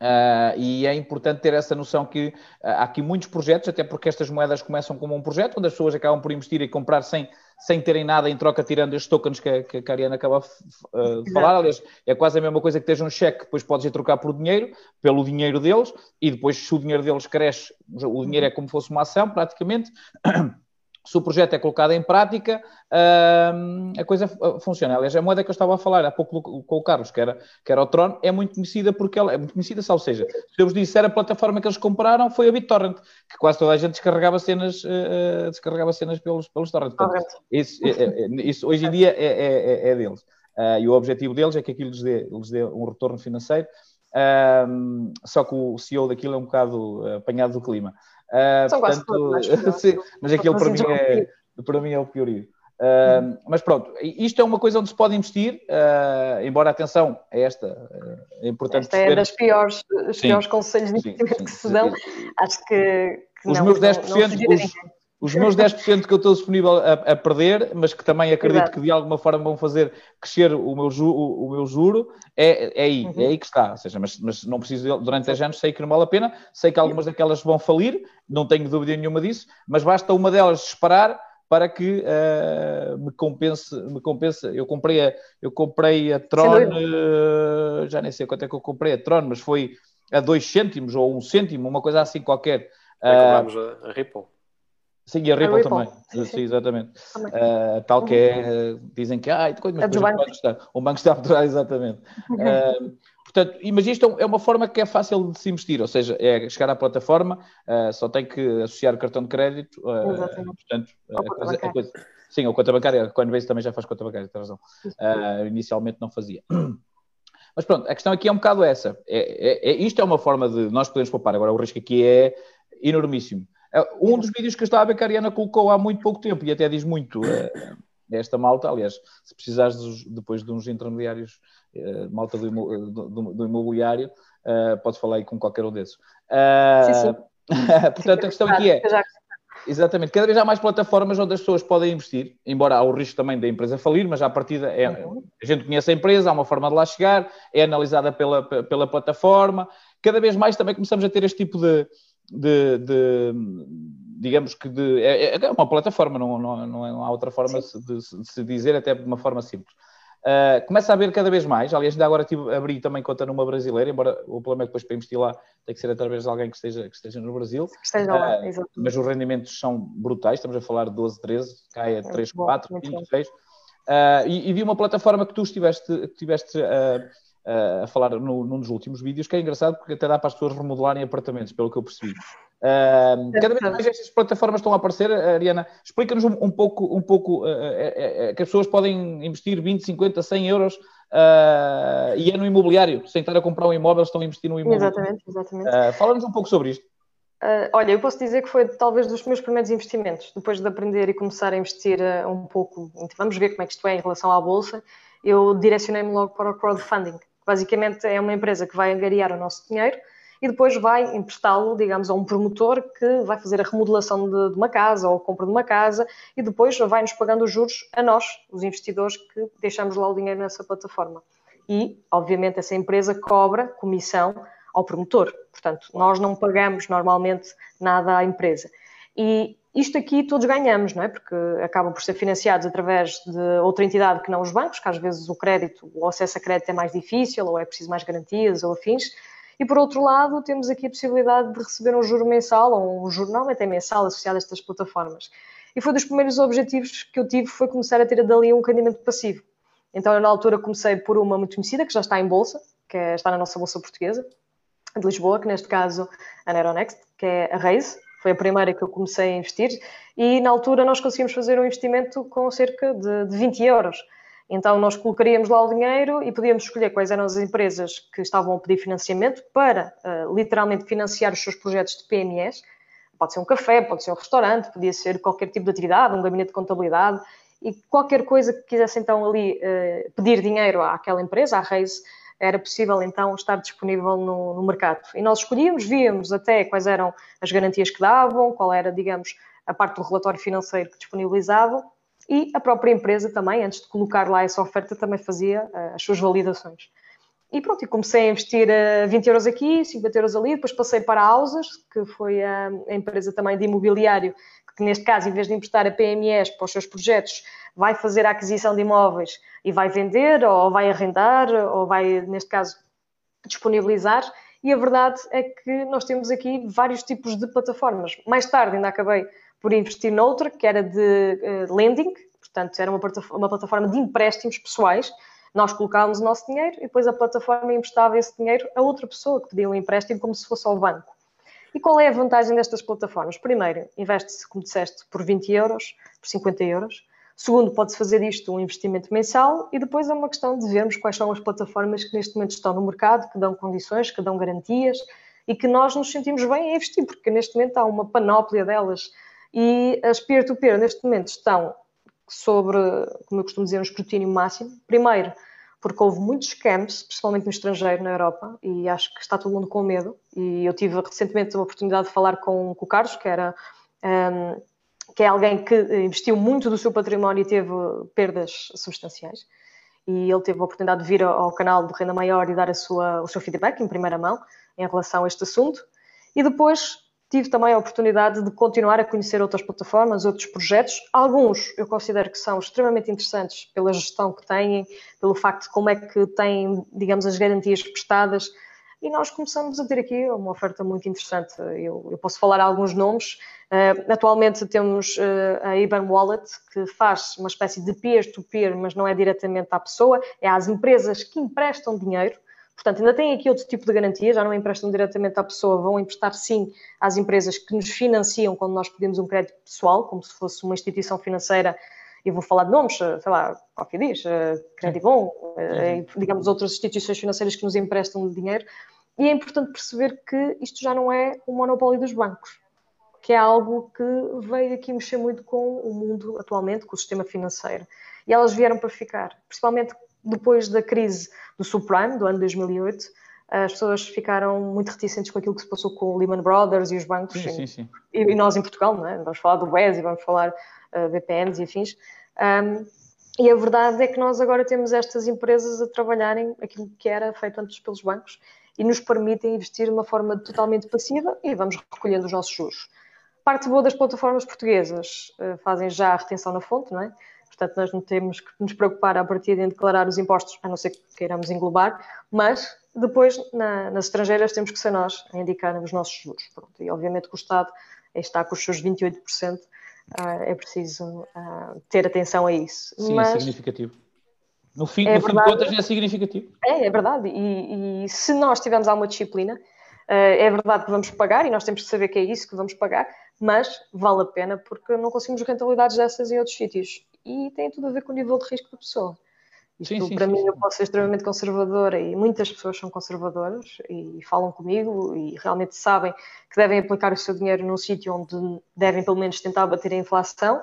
Uh, e é importante ter essa noção que uh, há aqui muitos projetos, até porque estas moedas começam como um projeto, onde as pessoas acabam por investir e comprar sem, sem terem nada em troca, tirando estes tokens que, que a Ariana acaba uh, de falar. Aliás, é quase a mesma coisa que teja um cheque, depois podes ir trocar por dinheiro, pelo dinheiro deles, e depois, se o dinheiro deles cresce, o dinheiro é como se fosse uma ação, praticamente. Se o projeto é colocado em prática, a coisa funciona. Aliás, a moeda que eu estava a falar há pouco com o Carlos, que era, que era o Tron, é muito conhecida porque ela é muito conhecida, ou seja, se eu vos disser a plataforma que eles compraram foi a BitTorrent, que quase toda a gente descarregava cenas, uh, descarregava cenas pelos, pelos torrents. Portanto, isso, é, é, isso, hoje em dia é, é deles. Uh, e o objetivo deles é que aquilo lhes dê, lhes dê um retorno financeiro. Só que o CEO daquilo é um bocado apanhado do clima. Uh, São portanto, todos, sim, mas aquilo para mim, é, para mim é o piorio. Uh, mas pronto, isto é uma coisa onde se pode investir, uh, embora atenção, é esta, é importante esta é das piores, os piores conselhos de investimento sim, que se dão. Acho que, que os não, meus 10%, não, não os, os meus 10% que eu estou disponível a, a, perder, mas que também acredito Exato. que de alguma forma vão fazer crescer o meu, ju, o, o meu juro, é, é aí, uhum. é aí que está. Ou seja, mas, mas não preciso, durante 10 anos sei que não vale a pena, sei que algumas daquelas vão falir, não tenho dúvida nenhuma disso, mas basta uma delas disparar para que uh, me compense, me compense. Eu comprei a, eu comprei a Tron, uh, já nem sei quanto é que eu comprei a Tron, mas foi a 2 cêntimos ou 1 um cêntimo, uma coisa assim qualquer. Uh, a, a Ripple. Sim, e a Ripple, Ripple. também. Sim, sim. exatamente. Também. Uh, tal que é, dizem que, ah, mas depois o banco está, o banco está a aturar, exatamente. Uh, portanto, mas isto é uma forma que é fácil de se investir, ou seja, é chegar à plataforma, só tem que associar o cartão de crédito, portanto, a coisa, a coisa, sim, a conta bancária, a Coinbase também já faz conta bancária, tem razão. inicialmente não fazia. Mas pronto, a questão aqui é um bocado essa. É, é, é, isto é uma forma de nós podemos poupar. Agora, o risco aqui é enormíssimo. Um dos vídeos que eu estava a ver que a Ariana colocou há muito pouco tempo e até diz muito uh, esta malta, aliás, se precisares dos, depois de uns intermediários, uh, malta do, do, do imobiliário, podes falar aí com qualquer um desses. sim, sim. portanto, a questão aqui é, exatamente, cada vez há mais plataformas onde as pessoas podem investir, embora há o risco também da empresa falir, mas à partida é, a gente conhece a empresa, há uma forma de lá chegar, é analisada pela, pela plataforma, cada vez mais também começamos a ter este tipo de de, de, digamos que de, é, é, uma plataforma, não, não, não, há outra forma de, de, se dizer, até de uma forma simples. Uh, começa a haver cada vez mais, aliás, ainda agora tive, abri também conta numa brasileira, embora o problema é que depois para investir lá tem que ser através de alguém que esteja, que esteja no Brasil. Que esteja lá, uh, mas os rendimentos são brutais, estamos a falar de 12, 13, cai a 3, 4, 5, 6. Uh, e, e, vi uma plataforma que tu estiveste, que estiveste uh, a falar no, num dos últimos vídeos, que é engraçado porque até dá para as pessoas remodelarem apartamentos, pelo que eu percebi. Uh, cada vez mais estas plataformas estão a aparecer, Ariana. Explica-nos um, um, pouco, um pouco é, é, que as pessoas podem investir 20, 50, 100 euros uh, e é no imobiliário, sem estar a comprar um imóvel, estão a investir no imóvel. Exatamente, exatamente. Uh, Fala-nos um pouco sobre isto. Uh, olha, eu posso dizer que foi talvez dos meus primeiros investimentos. Depois de aprender e começar a investir um pouco, vamos ver como é que isto é em relação à bolsa, eu direcionei-me logo para o crowdfunding. Basicamente é uma empresa que vai angariar o nosso dinheiro e depois vai emprestá-lo, digamos, a um promotor que vai fazer a remodelação de, de, uma casa ou a compra de uma casa e depois vai-nos pagando os juros a nós, os investidores que deixamos lá o dinheiro nessa plataforma. E, obviamente, essa empresa cobra comissão ao promotor. Portanto, nós não pagamos normalmente nada à empresa. E isto aqui todos ganhamos, não é? Porque acabam por ser financiados através de outra entidade que não os bancos, que às vezes o crédito, o acesso a crédito é mais difícil, ou é preciso mais garantias ou afins. E por outro lado, temos aqui a possibilidade de receber um juro mensal ou um juro não, até mensal associado a estas plataformas. E foi dos primeiros objetivos que eu tive, foi começar a ter dali um rendimento passivo. Então, eu na altura comecei por uma muito conhecida, que já está em bolsa, que é, está na nossa bolsa portuguesa, de Lisboa, que neste caso a Neuronext, que é a Raise, foi a primeira que eu comecei a investir, e na altura nós conseguimos fazer um investimento com cerca de, de 20 euros. Então, nós colocaríamos lá o dinheiro e podíamos escolher quais eram as empresas que estavam a pedir financiamento para, uh, literalmente, financiar os seus projetos de PMEs. Pode ser um café, pode ser um restaurante, podia ser qualquer tipo de atividade, um gabinete de contabilidade e qualquer coisa que quisesse, então, ali uh, pedir dinheiro àquela empresa, à Reis, era possível, então, estar disponível no, no mercado. E nós escolhíamos, víamos até quais eram as garantias que davam, qual era, digamos, a parte do relatório financeiro que disponibilizavam e a própria empresa também, antes de colocar lá essa oferta, também fazia uh, as suas validações. E pronto, e comecei a investir uh, 20 euros aqui, 50 euros ali, depois passei para a Houses, que foi a, empresa também de imobiliário, que neste caso, em vez de emprestar a PMEs para os seus projetos, vai fazer a aquisição de imóveis e vai vender, ou vai arrendar, ou vai, neste caso, disponibilizar. E a verdade é que nós temos aqui vários tipos de plataformas. Mais tarde ainda acabei por investir noutra, que era de uh, lending, portanto, era uma, uma plataforma de empréstimos pessoais. Nós colocávamos o nosso dinheiro e depois a plataforma emprestava esse dinheiro a outra pessoa que pedia um empréstimo como se fosse ao banco. E qual é a vantagem destas plataformas? Primeiro, investe-se, como disseste, por 20 euros, por 50 euros. Segundo, pode-se fazer isto um investimento mensal e depois é uma questão de vermos quais são as plataformas que neste momento estão no mercado, que dão condições, que dão garantias e que nós nos sentimos bem a investir, porque neste momento há uma panóplia delas e as peer-to-peer -peer, neste momento estão sobre, como eu costumo dizer, um escrutínio máximo. Primeiro, porque houve muitos scams, principalmente no estrangeiro, na Europa, e acho que está todo mundo com medo. E eu tive recentemente a oportunidade de falar com, com o Carlos, que era um, que é alguém que investiu muito do seu património e teve perdas substanciais. E ele teve a oportunidade de vir ao canal do Renda Maior e dar a sua, o seu feedback em primeira mão em relação a este assunto. E depois tive também a oportunidade de continuar a conhecer outras plataformas, outros projetos. Alguns eu considero que são extremamente interessantes pela gestão que têm, pelo facto de como é que têm, digamos, as garantias prestadas. E nós começamos a ter aqui uma oferta muito interessante. Eu, eu posso falar alguns nomes. Uh, atualmente temos uh, a IBAN Wallet, que faz uma espécie de peer-to-peer, -peer, mas não é diretamente à pessoa, é às empresas que emprestam dinheiro Portanto, ainda tem aqui outro tipo de garantia, já não emprestam diretamente à pessoa, vão emprestar sim às empresas que nos financiam quando nós pedimos um crédito pessoal, como se fosse uma instituição financeira, e vou falar de nomes, sei lá, qualquer dia, Crédito Bom, digamos outras instituições financeiras que nos emprestam dinheiro, e é importante perceber que isto já não é um monopólio dos bancos, que é algo que veio aqui mexer muito com o mundo atualmente, com o sistema financeiro. E elas vieram para ficar, principalmente depois da crise do subprime, do ano 2008, as pessoas ficaram muito reticentes com aquilo que se passou com o Lehman Brothers e os bancos. Sim, sim, sim. E, nós em Portugal, não é? Vamos falar do BES e vamos falar uh, VPNs e afins. Um, e a verdade é que nós agora temos estas empresas a trabalharem aquilo que era feito antes pelos bancos e nos permitem investir de uma forma totalmente passiva e vamos recolhendo os nossos juros. Parte boa das plataformas portuguesas uh, fazem já a retenção na fonte, não é? Portanto, nós não temos que nos preocupar a partir de declarar os impostos, a não ser que queiramos englobar, mas depois, na, nas estrangeiras, temos que ser nós a indicar os nossos juros. Pronto, e obviamente que o Estado está com os seus 28%, uh, é preciso uh, ter atenção a isso. Sim, é Mas... é significativo. No fim, é no fim de contas é significativo. É, é verdade. E, e se nós tivermos alguma disciplina, é verdade que vamos pagar e nós temos que saber que é isso que vamos pagar, mas vale a pena porque não conseguimos rentabilidades dessas em outros sítios. E tem tudo a ver com o nível de risco da pessoa. Isto, sim, sim, para sim, mim, eu posso ser extremamente conservadora e muitas pessoas são conservadoras e falam comigo e realmente sabem que devem aplicar o seu dinheiro num sítio onde devem, pelo menos, tentar bater a inflação,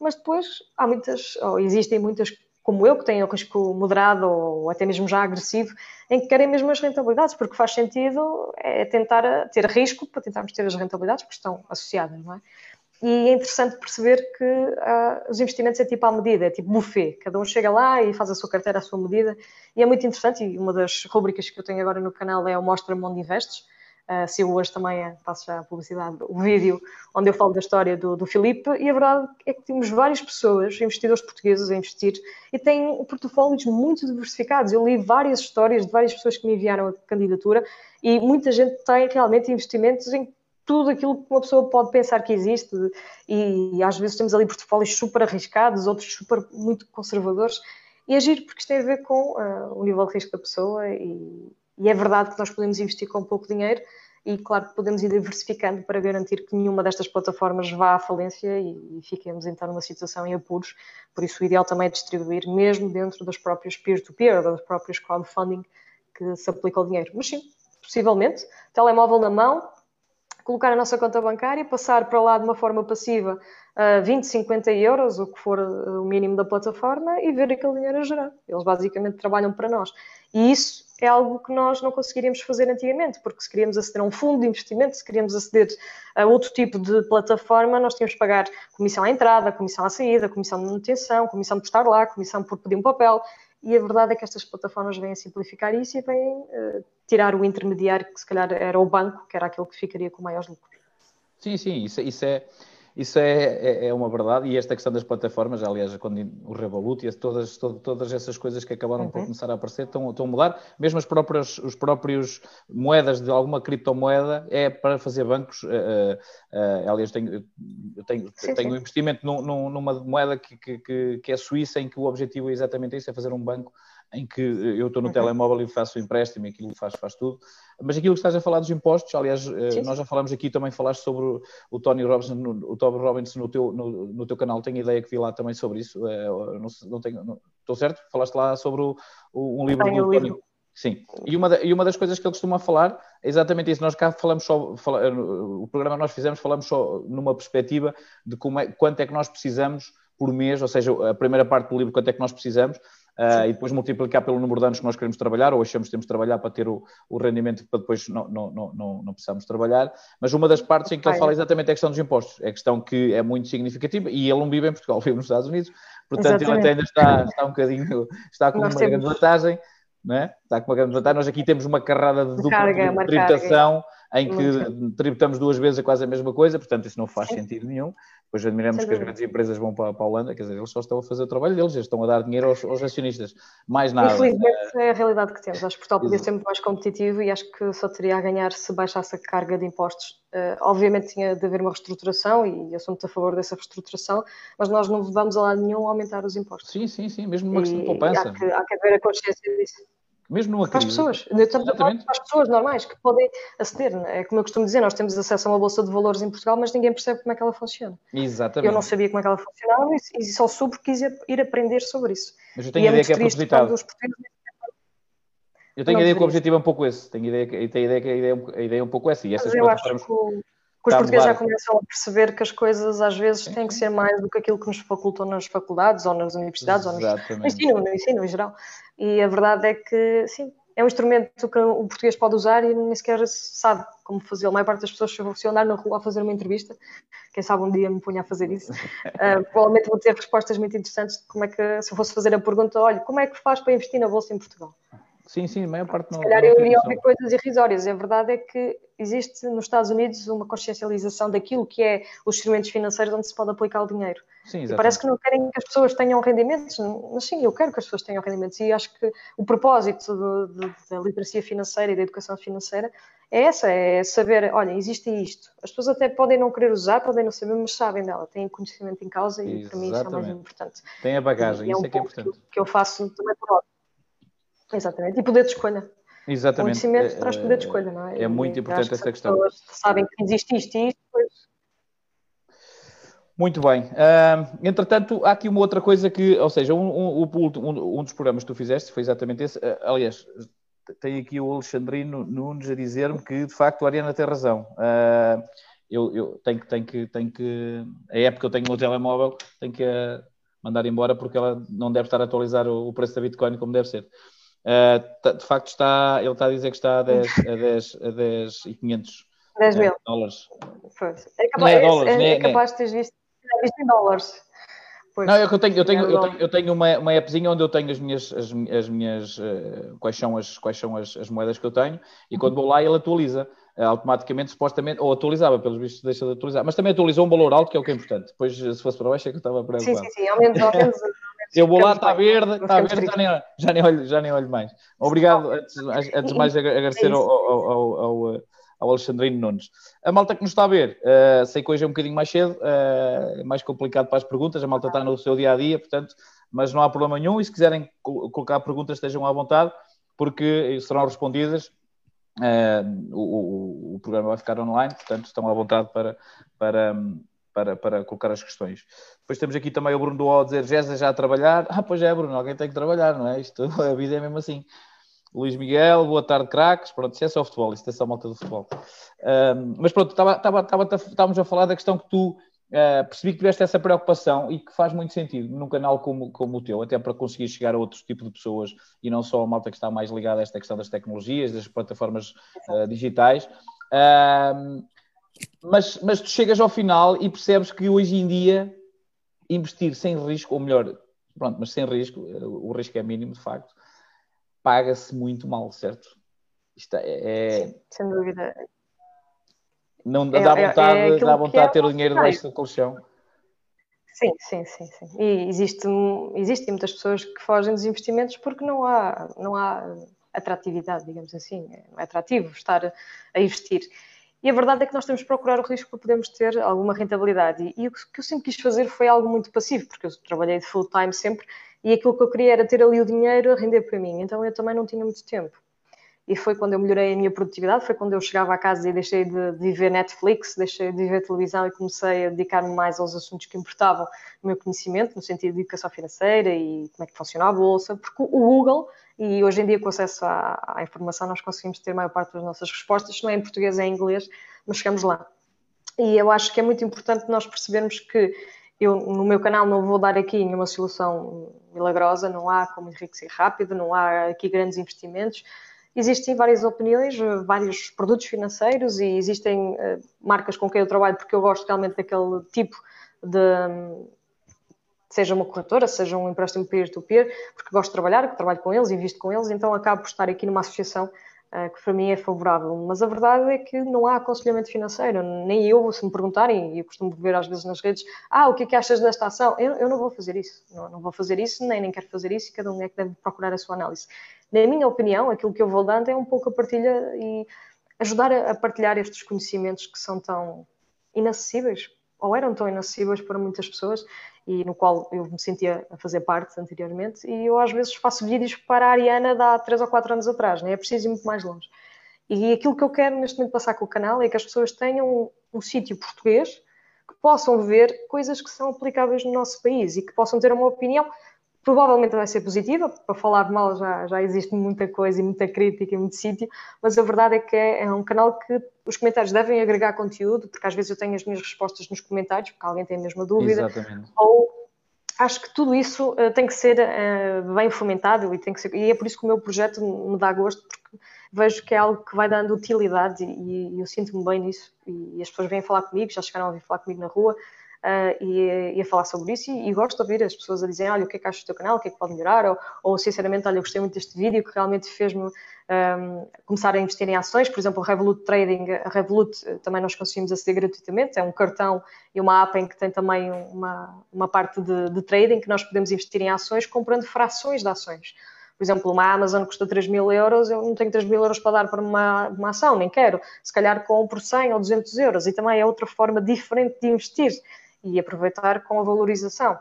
mas depois há muitas, ou existem muitas como eu, que têm o risco moderado ou até mesmo já agressivo, em que querem mesmo as rentabilidades, porque faz sentido é tentar ter risco para tentarmos ter as rentabilidades, porque estão associadas, não é? E é interessante perceber que uh, os investimentos é tipo à medida, é tipo buffet. Cada um chega lá e faz a sua carteira à sua medida. E é muito interessante. E uma das rubricas que eu tenho agora no canal é o Mostra-me onde investes. Uh, se eu hoje também é, faço já a publicidade, o vídeo onde eu falo da história do, do Filipe. E a verdade é que temos várias pessoas, investidores portugueses, a investir e têm portfólios muito diversificados. Eu li várias histórias de várias pessoas que me enviaram a candidatura e muita gente tem realmente investimentos em tudo aquilo que uma pessoa pode pensar que existe e às vezes temos ali portfólios super arriscados, outros super muito conservadores e agir porque isto tem a ver com uh, o nível de risco da pessoa e, e, é verdade que nós podemos investir com pouco dinheiro e claro que podemos ir diversificando para garantir que nenhuma destas plataformas vá à falência e, e fiquemos então numa situação em apuros, por isso o ideal também é distribuir mesmo dentro das próprias peer-to-peer, -peer, próprias crowdfunding que se aplica o dinheiro, mas sim, possivelmente, telemóvel na mão, colocar a nossa conta bancária, passar para lá de uma forma passiva uh, 20, 50 euros, o que for uh, o mínimo da plataforma, e ver aquele dinheiro a gerar. Eles basicamente trabalham para nós. E isso é algo que nós não conseguiríamos fazer antigamente, porque se queríamos aceder a um fundo de investimento, se queríamos aceder a outro tipo de plataforma, nós tínhamos que pagar comissão à entrada, comissão à saída, comissão de manutenção, comissão por estar lá, comissão por pedir um papel. E a verdade é que estas plataformas vêm simplificar isso e vêm uh, tirar o intermediário, que se calhar era o banco, que era aquele que ficaria com maiores lucros. Sim, sim, isso, isso é. Isso é, é, é, uma verdade e esta questão das plataformas, aliás, quando o Revolut e todas, todas, todas essas coisas que acabaram uhum. por começar a aparecer estão, estão a mudar, mesmo as próprias, os próprios moedas de alguma criptomoeda é para fazer bancos, uh, uh, aliás, tenho, eu tenho, sim, tenho sim. um investimento num, numa moeda que, que, que é suíça em que o objetivo é exatamente isso, é fazer um banco em que eu estou no uhum. telemóvel e faço o empréstimo e aquilo faz, faz tudo. Mas aquilo que estás a falar dos impostos, aliás, eh, Sim. nós já falamos aqui, também falaste sobre o, Tony Robinson, o Tony Robinson no teu, no, no, teu canal, tenho ideia que vi lá também sobre isso, é, não, não tenho, não, estou certo? Falaste lá sobre o, o, um livro tenho do Tony... Sim, e uma, da, e uma das coisas que ele costuma falar é exatamente isso. Nós cá falamos só, fala, eh, o programa que nós fizemos, falamos só numa perspectiva de como é, quanto é que nós precisamos por mês, ou seja, a primeira parte do livro, quanto é que nós precisamos, uh, e depois multiplicar pelo número de anos que nós queremos trabalhar, ou achamos que temos de trabalhar para ter o, o rendimento para depois não, não, não, não, precisamos trabalhar. Mas uma das partes em que ele fala exatamente é a questão dos impostos, é a questão que é muito significativa, e ele não vive em Portugal, vive nos Estados Unidos, portanto exatamente. ele ainda está, está um bocadinho, está com nós uma temos... grande vantagem. É? Está com uma grande vantagem. Nós aqui temos uma carrada de dupla carga, tributação em que tributamos duas vezes a quase a mesma coisa, portanto isso não faz sentido nenhum. Depois admiramos que as grandes empresas vão para, para a Holanda, quer dizer, eles só estão a fazer o trabalho deles, eles estão a dar dinheiro aos, aos acionistas. Mais nada. Infelizmente é a realidade que temos. Acho que Portugal podia ser muito mais competitivo e acho que só teria a ganhar se baixasse a carga de impostos. Uh, obviamente tinha de haver uma reestruturação e eu sou muito a favor dessa reestruturação, mas nós não vamos a lado nenhum aumentar os impostos. Sim, sim, sim, mesmo uma questão de poupança. Há que, há que haver a consciência disso. Mesmo numa para as pessoas, para as pessoas normais que podem aceder. É? é como eu costumo dizer, nós temos acesso a uma bolsa de valores em Portugal, mas ninguém percebe como é que ela funciona. Exatamente. Eu não sabia como é que ela funcionava e só soube porque quis ir aprender sobre isso. Mas eu tenho a ideia que é propositado. Eu tenho a ideia que o objetivo é um pouco esse. Tenho a ideia que, a ideia que a, ideia, a ideia é um pouco essa. E essas eu acho que o, que os portugueses já começam a perceber que as coisas às vezes têm que ser mais do que aquilo que nos facultam nas faculdades ou nas universidades Exatamente. ou no ensino, no ensino em geral. E a verdade é que, sim, é um instrumento que o português pode usar e nem sequer sabe como fazer. A maior parte das pessoas, se eu andar na rua a fazer uma entrevista, quem sabe um dia me ponha a fazer isso, uh, provavelmente vou ter respostas muito interessantes de como é que, se eu fosse fazer a pergunta, olha, como é que faz para investir na Bolsa em Portugal? Sim, sim, a maior parte não. Se calhar eu iria ouvir coisas irrisórias. A verdade é que existe nos Estados Unidos uma consciencialização daquilo que é os instrumentos financeiros onde se pode aplicar o dinheiro. Sim, parece que não querem que as pessoas tenham rendimentos, mas sim, eu quero que as pessoas tenham rendimentos e acho que o propósito da literacia financeira e da educação financeira é essa, é saber, olha, existe isto. As pessoas até podem não querer usar, podem não saber, mas sabem dela, têm conhecimento em causa e para mim isso é o mais importante. Tem a bagagem, e, isso é, um é que é importante. Que, que eu faço também por óbvio. Exatamente, e poder de escolha. Exatamente. O conhecimento traz poder de escolha, não é? É muito e importante essa questão. As pessoas sabem que existe isto e isto, depois muito bem. Uh, entretanto, há aqui uma outra coisa que, ou seja, um, um, um, um dos programas que tu fizeste foi exatamente esse. Uh, aliás, tem aqui o Alexandrino Nunes a dizer-me que, de facto, a Ariana tem razão. Uh, eu, eu tenho, tenho, que, tenho que. A época que eu tenho o meu telemóvel, tenho que mandar embora porque ela não deve estar a atualizar o, o preço da Bitcoin como deve ser. Uh, de facto, está, ele está a dizer que está a 10, a 10, a 10 e 500 10 mil. dólares. Pois. É capaz, é, dólares, é, é, é capaz de teres visto em dólares. Pois, não, é que eu tenho, eu tenho, eu tenho, eu tenho uma, uma appzinha onde eu tenho as minhas, as, as minhas uh, quais são, as, quais são as, as, moedas que eu tenho, e quando vou lá ele atualiza uh, automaticamente, supostamente, ou atualizava, pelos vistos deixa de atualizar, mas também atualizou um valor alto, que é o que é importante. Depois, se fosse para baixo, é que eu estava preocupado. Sim, sim, sim, ao menos, ao menos eu vou lá, está verde, está verde, já nem, já, nem olho, já nem olho mais. Obrigado, antes, antes de mais agradecer ao, ao, ao, ao ao Alexandrino Nunes. A malta que nos está a ver, uh, sei que hoje é um bocadinho mais cedo, uh, é mais complicado para as perguntas, a malta está no seu dia a dia, portanto, mas não há problema nenhum. E se quiserem colocar perguntas, estejam à vontade, porque serão respondidas. Uh, o, o, programa vai ficar online, portanto, estão à vontade para, para, para, para colocar as questões. Depois temos aqui também o Bruno O a dizer: Jéssica já a trabalhar. Ah, pois é, Bruno, alguém tem que trabalhar, não é? Isto, a vida é mesmo assim. Luís Miguel, boa tarde, craques. Pronto, isso é só futebol, isso é só malta do futebol. Um, mas pronto, estávamos a falar da questão que tu uh, percebi que tiveste essa preocupação e que faz muito sentido num canal como, como o teu, até para conseguir chegar a outros tipos de pessoas e não só a malta que está mais ligada a esta questão das tecnologias, das plataformas uh, digitais. Um, mas, mas tu chegas ao final e percebes que hoje em dia investir sem risco, ou melhor, pronto, mas sem risco, o risco é mínimo de facto, paga-se muito mal, certo? Isto é, é... Sim, sem dúvida. Não dá é, vontade, é, dá vontade de ter o dinheiro debaixo do colchão. Sim, sim, sim, sim. E existe, existem muitas pessoas que fogem dos investimentos porque não há, não há atratividade, digamos assim. É atrativo estar a investir. E a verdade é que nós temos que procurar o risco para podermos ter alguma rentabilidade. E, e o que eu sempre quis fazer foi algo muito passivo, porque eu trabalhei de full time sempre e aquilo que eu queria era ter ali o dinheiro a render para mim. Então eu também não tinha muito tempo. E foi quando eu melhorei a minha produtividade, foi quando eu chegava a casa e deixei de viver Netflix, deixei de viver televisão e comecei a dedicar-me mais aos assuntos que importavam no meu conhecimento, no sentido de educação financeira e como é que funciona a bolsa, porque o Google, e hoje em dia com acesso à, à informação nós conseguimos ter a maior parte das nossas respostas, se não é em português é em inglês, mas chegamos lá. E eu acho que é muito importante nós percebermos que eu no meu canal não vou dar aqui nenhuma solução milagrosa, não há como enriquecer rápido, não há aqui grandes investimentos. Existem várias opiniões, vários produtos financeiros e existem uh, marcas com quem eu trabalho porque eu gosto realmente daquele tipo de. Seja uma corretora, seja um empréstimo peer-to-peer, -peer, porque gosto de trabalhar, trabalho com eles, invisto com eles, então acabo por estar aqui numa associação eh, que para mim é favorável. Mas a verdade é que não há aconselhamento financeiro. Nem eu, se me perguntarem, e eu costumo ver às vezes nas redes, ah, o que é que achas desta ação? Eu, eu não vou fazer isso. Não, não, vou fazer isso, nem, nem quero fazer isso, e cada um é que deve procurar a sua análise. Na minha opinião, aquilo que eu vou dando é um pouco a partilha e ajudar a, a partilhar estes conhecimentos que são tão inacessíveis, ou eram tão inacessíveis para muitas pessoas, e no qual eu me sentia a fazer parte anteriormente, e eu às vezes faço vídeos para a Ariana de há 3 ou 4 anos atrás, não é preciso ir muito mais longe. E aquilo que eu quero neste momento passar com o canal é que as pessoas tenham um, um sítio português que possam ver coisas que são aplicáveis no nosso país e que possam ter uma opinião provavelmente vai ser positiva, para falar mal já, já existe muita coisa e muita crítica e muito sítio, mas a verdade é que é, é, um canal que os comentários devem agregar conteúdo, porque às vezes eu tenho as minhas respostas nos comentários, porque alguém tem a mesma dúvida, Exatamente. ou acho que tudo isso uh, tem que ser uh, bem fomentado e, tem que ser, e é por isso que o meu projeto me dá gosto, porque vejo que é algo que vai dando utilidade e, e eu sinto-me bem nisso, e, e as pessoas vêm falar comigo, já chegaram a vir falar comigo na rua, uh, e, e, a falar sobre isso e, e, gosto de ouvir as pessoas a dizerem, olha, o que é que achas do teu canal, o que é que pode melhorar, ou, ou sinceramente, olha, eu gostei muito deste vídeo que realmente fez-me um, começar a investir em ações, por exemplo, o Revolut Trading, a Revolut eh, também nós conseguimos aceder gratuitamente, é um cartão e uma app em que tem também uma, uma parte de, de trading que nós podemos investir em ações comprando frações de ações. Por exemplo, uma Amazon custa 3 mil euros, eu não tenho 3 mil euros para dar para uma, uma ação, nem quero. Se calhar compro 100 ou 200 euros e também é outra forma diferente de investir e aproveitar com a valorização.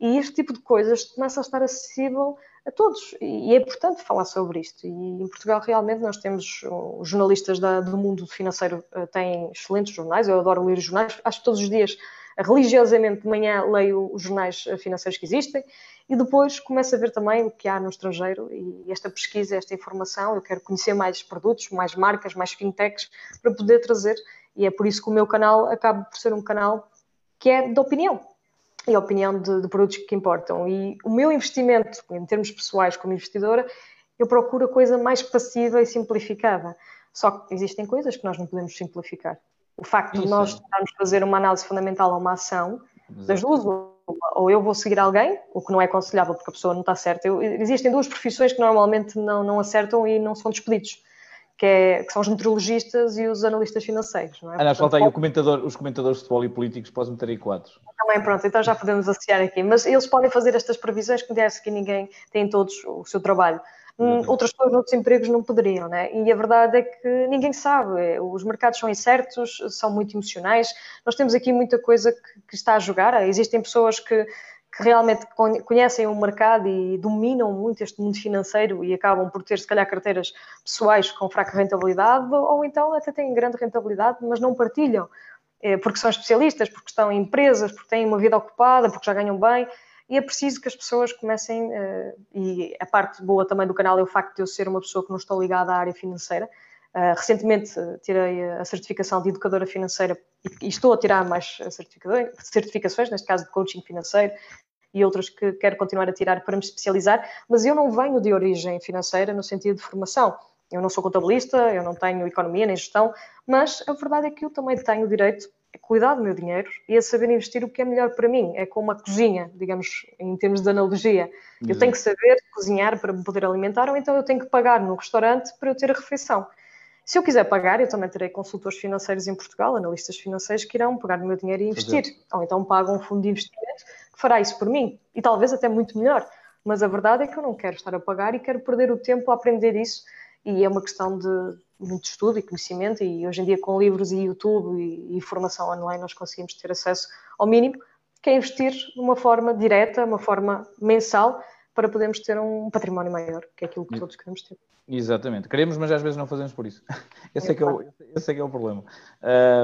E este tipo de coisas começa a estar acessível a todos. E é importante falar sobre isto. E em Portugal realmente nós temos os jornalistas da, do mundo financeiro eh, têm excelentes jornais, eu adoro ler os jornais, acho que todos os dias religiosamente de manhã leio os jornais eh, financeiros que existem. E depois começo a ver também o que há no estrangeiro. E esta pesquisa, esta informação, eu quero conhecer mais produtos, mais marcas, mais fintechs para poder trazer. E é por isso que o meu canal acaba por ser um canal que é de opinião e a opinião de, de produtos que importam. E o meu investimento, em termos pessoais como investidora, eu procuro a coisa mais passiva e simplificada. Só que existem coisas que nós não podemos simplificar. O facto Isso. de nós tentarmos fazer uma análise fundamental a uma ação, Exato. das duas, ou eu vou seguir alguém, o que não é aconselhável porque a pessoa não está certa. Eu, existem duas profissões que normalmente não, não acertam e não são despedidos que, é, que, são os meteorologistas e os analistas financeiros. Não é? Aliás, falta aí o comentador, os comentadores de futebol e políticos, podes meter aí quatro. Também, pronto, então já podemos associar aqui. Mas eles podem fazer estas previsões que disse que ninguém tem todos o seu trabalho. Hum, outras pessoas noutros empregos não poderiam, né? E a verdade é que ninguém sabe. Os mercados são incertos, são muito emocionais. Nós temos aqui muita coisa que, que está a jogar. Existem pessoas que que realmente conhecem o mercado e dominam muito este mundo financeiro e acabam por ter, se calhar, carteiras pessoais com fraca rentabilidade, ou então até têm grande rentabilidade, mas não partilham, eh, porque são especialistas, porque estão em empresas, porque têm uma vida ocupada, porque já ganham bem. E é preciso que as pessoas comecem, eh, e a parte boa também do canal é o facto de eu ser uma pessoa que não estou ligada à área financeira. Eh, recentemente tirei a certificação de educadora financeira e estou a tirar mais certificações, neste caso de coaching financeiro, e outras que quero continuar a tirar para me especializar, mas eu não venho de origem financeira no sentido de formação. Eu não sou contabilista, eu não tenho economia nem gestão, mas a verdade é que eu também tenho o direito a cuidar do meu dinheiro e a saber investir o que é melhor para mim. É como uma cozinha, digamos, em termos de analogia. Eu tenho que saber cozinhar para me poder alimentar, ou então eu tenho que pagar no restaurante para eu ter a refeição. Se eu quiser pagar, eu também terei consultores financeiros em Portugal, analistas financeiros que irão pegar no meu dinheiro e investir. Ou então pagam um fundo de investimento que fará isso por mim. E talvez até muito melhor. Mas a verdade é que eu não quero estar a pagar e quero perder o tempo a aprender isso. E é uma questão de muito estudo e conhecimento. E hoje em dia, com livros e YouTube e, e formação online, nós conseguimos ter acesso ao mínimo, que é investir de uma forma direta, uma forma mensal, para podermos ter um património maior, que é aquilo que todos queremos ter. Exatamente, queremos, mas às vezes não fazemos por isso. Esse é, é, que, é, o, esse é, que é o problema.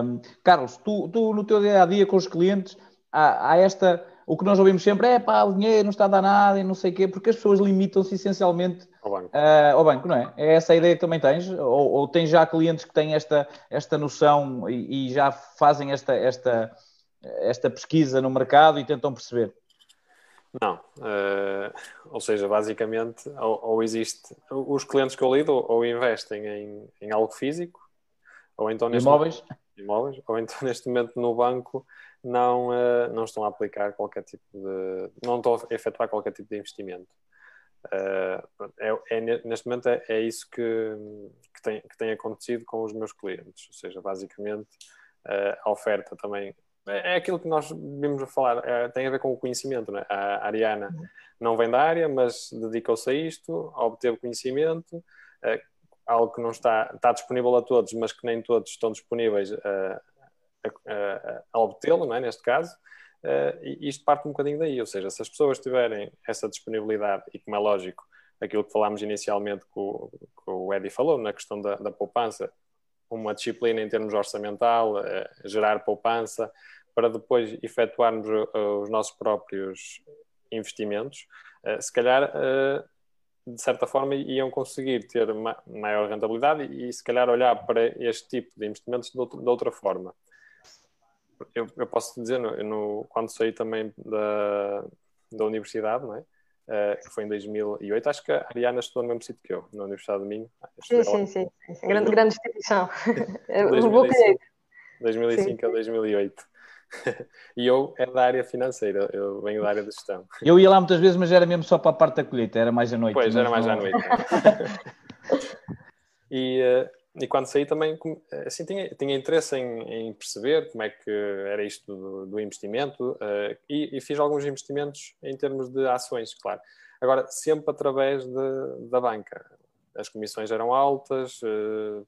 Um, Carlos, tu, tu, no teu dia a dia com os clientes, há, há, esta. O que nós ouvimos sempre é pá, o dinheiro não está a dar nada e não sei o quê, porque as pessoas limitam-se essencialmente ao banco. Uh, ao banco, não é? É essa a ideia que também tens? Ou, ou tens já clientes que têm esta, esta noção e, e já fazem esta, esta, esta pesquisa no mercado e tentam perceber? Não, uh, ou seja, basicamente, ou, ou, existe, os clientes que eu lido ou investem em, em algo físico, ou então neste imóveis. Momento, imóveis, ou então neste momento no banco não, uh, não estão a aplicar qualquer tipo de, não estão a efetuar qualquer tipo de investimento. Uh, é, é, neste momento é, é isso que, que, tem, que tem acontecido com os meus clientes, ou seja, basicamente a oferta também é, é aquilo que nós vimos a falar, é, tem a ver com o conhecimento. Né? A Ariana não vem da área, mas dedicou-se a isto, a obter o conhecimento, é, algo que não está, está disponível a todos, mas que nem todos estão disponíveis a, a, a obtê-lo, não é? neste caso. Uh, e isto parte um bocadinho daí, ou seja, se as pessoas tiverem essa disponibilidade, e como é lógico, aquilo que falámos inicialmente que o, que o Eddie falou, na questão da, da poupança, uma disciplina em termos orçamental, uh, gerar poupança, para depois efetuarmos uh, os nossos próprios investimentos, uh, se calhar, uh, de certa forma, iam conseguir ter ma maior rentabilidade e, se calhar, olhar para este tipo de investimentos de, outra forma. Eu, eu posso dizer, no, no, quando saí também da, da universidade, não é? Uh, que foi em 2008. Acho que a Ariana estudou no mesmo sítio que eu, na Universidade de Minho. Sim, sim, sim, sim. Grande, grande instituição. 2005, 2005 a 2008. e eu é da área financeira, eu venho da área de gestão. Eu ia lá muitas vezes, mas era mesmo só para a parte da colheita, era mais à noite. Pois, era mais não... à noite. e, uh, e quando saí também assim, tinha, tinha interesse em, em, perceber como é que era isto do, do investimento uh, e, e, fiz alguns investimentos em termos de ações, claro. Agora, sempre através de, da banca. As comissões eram altas, uh,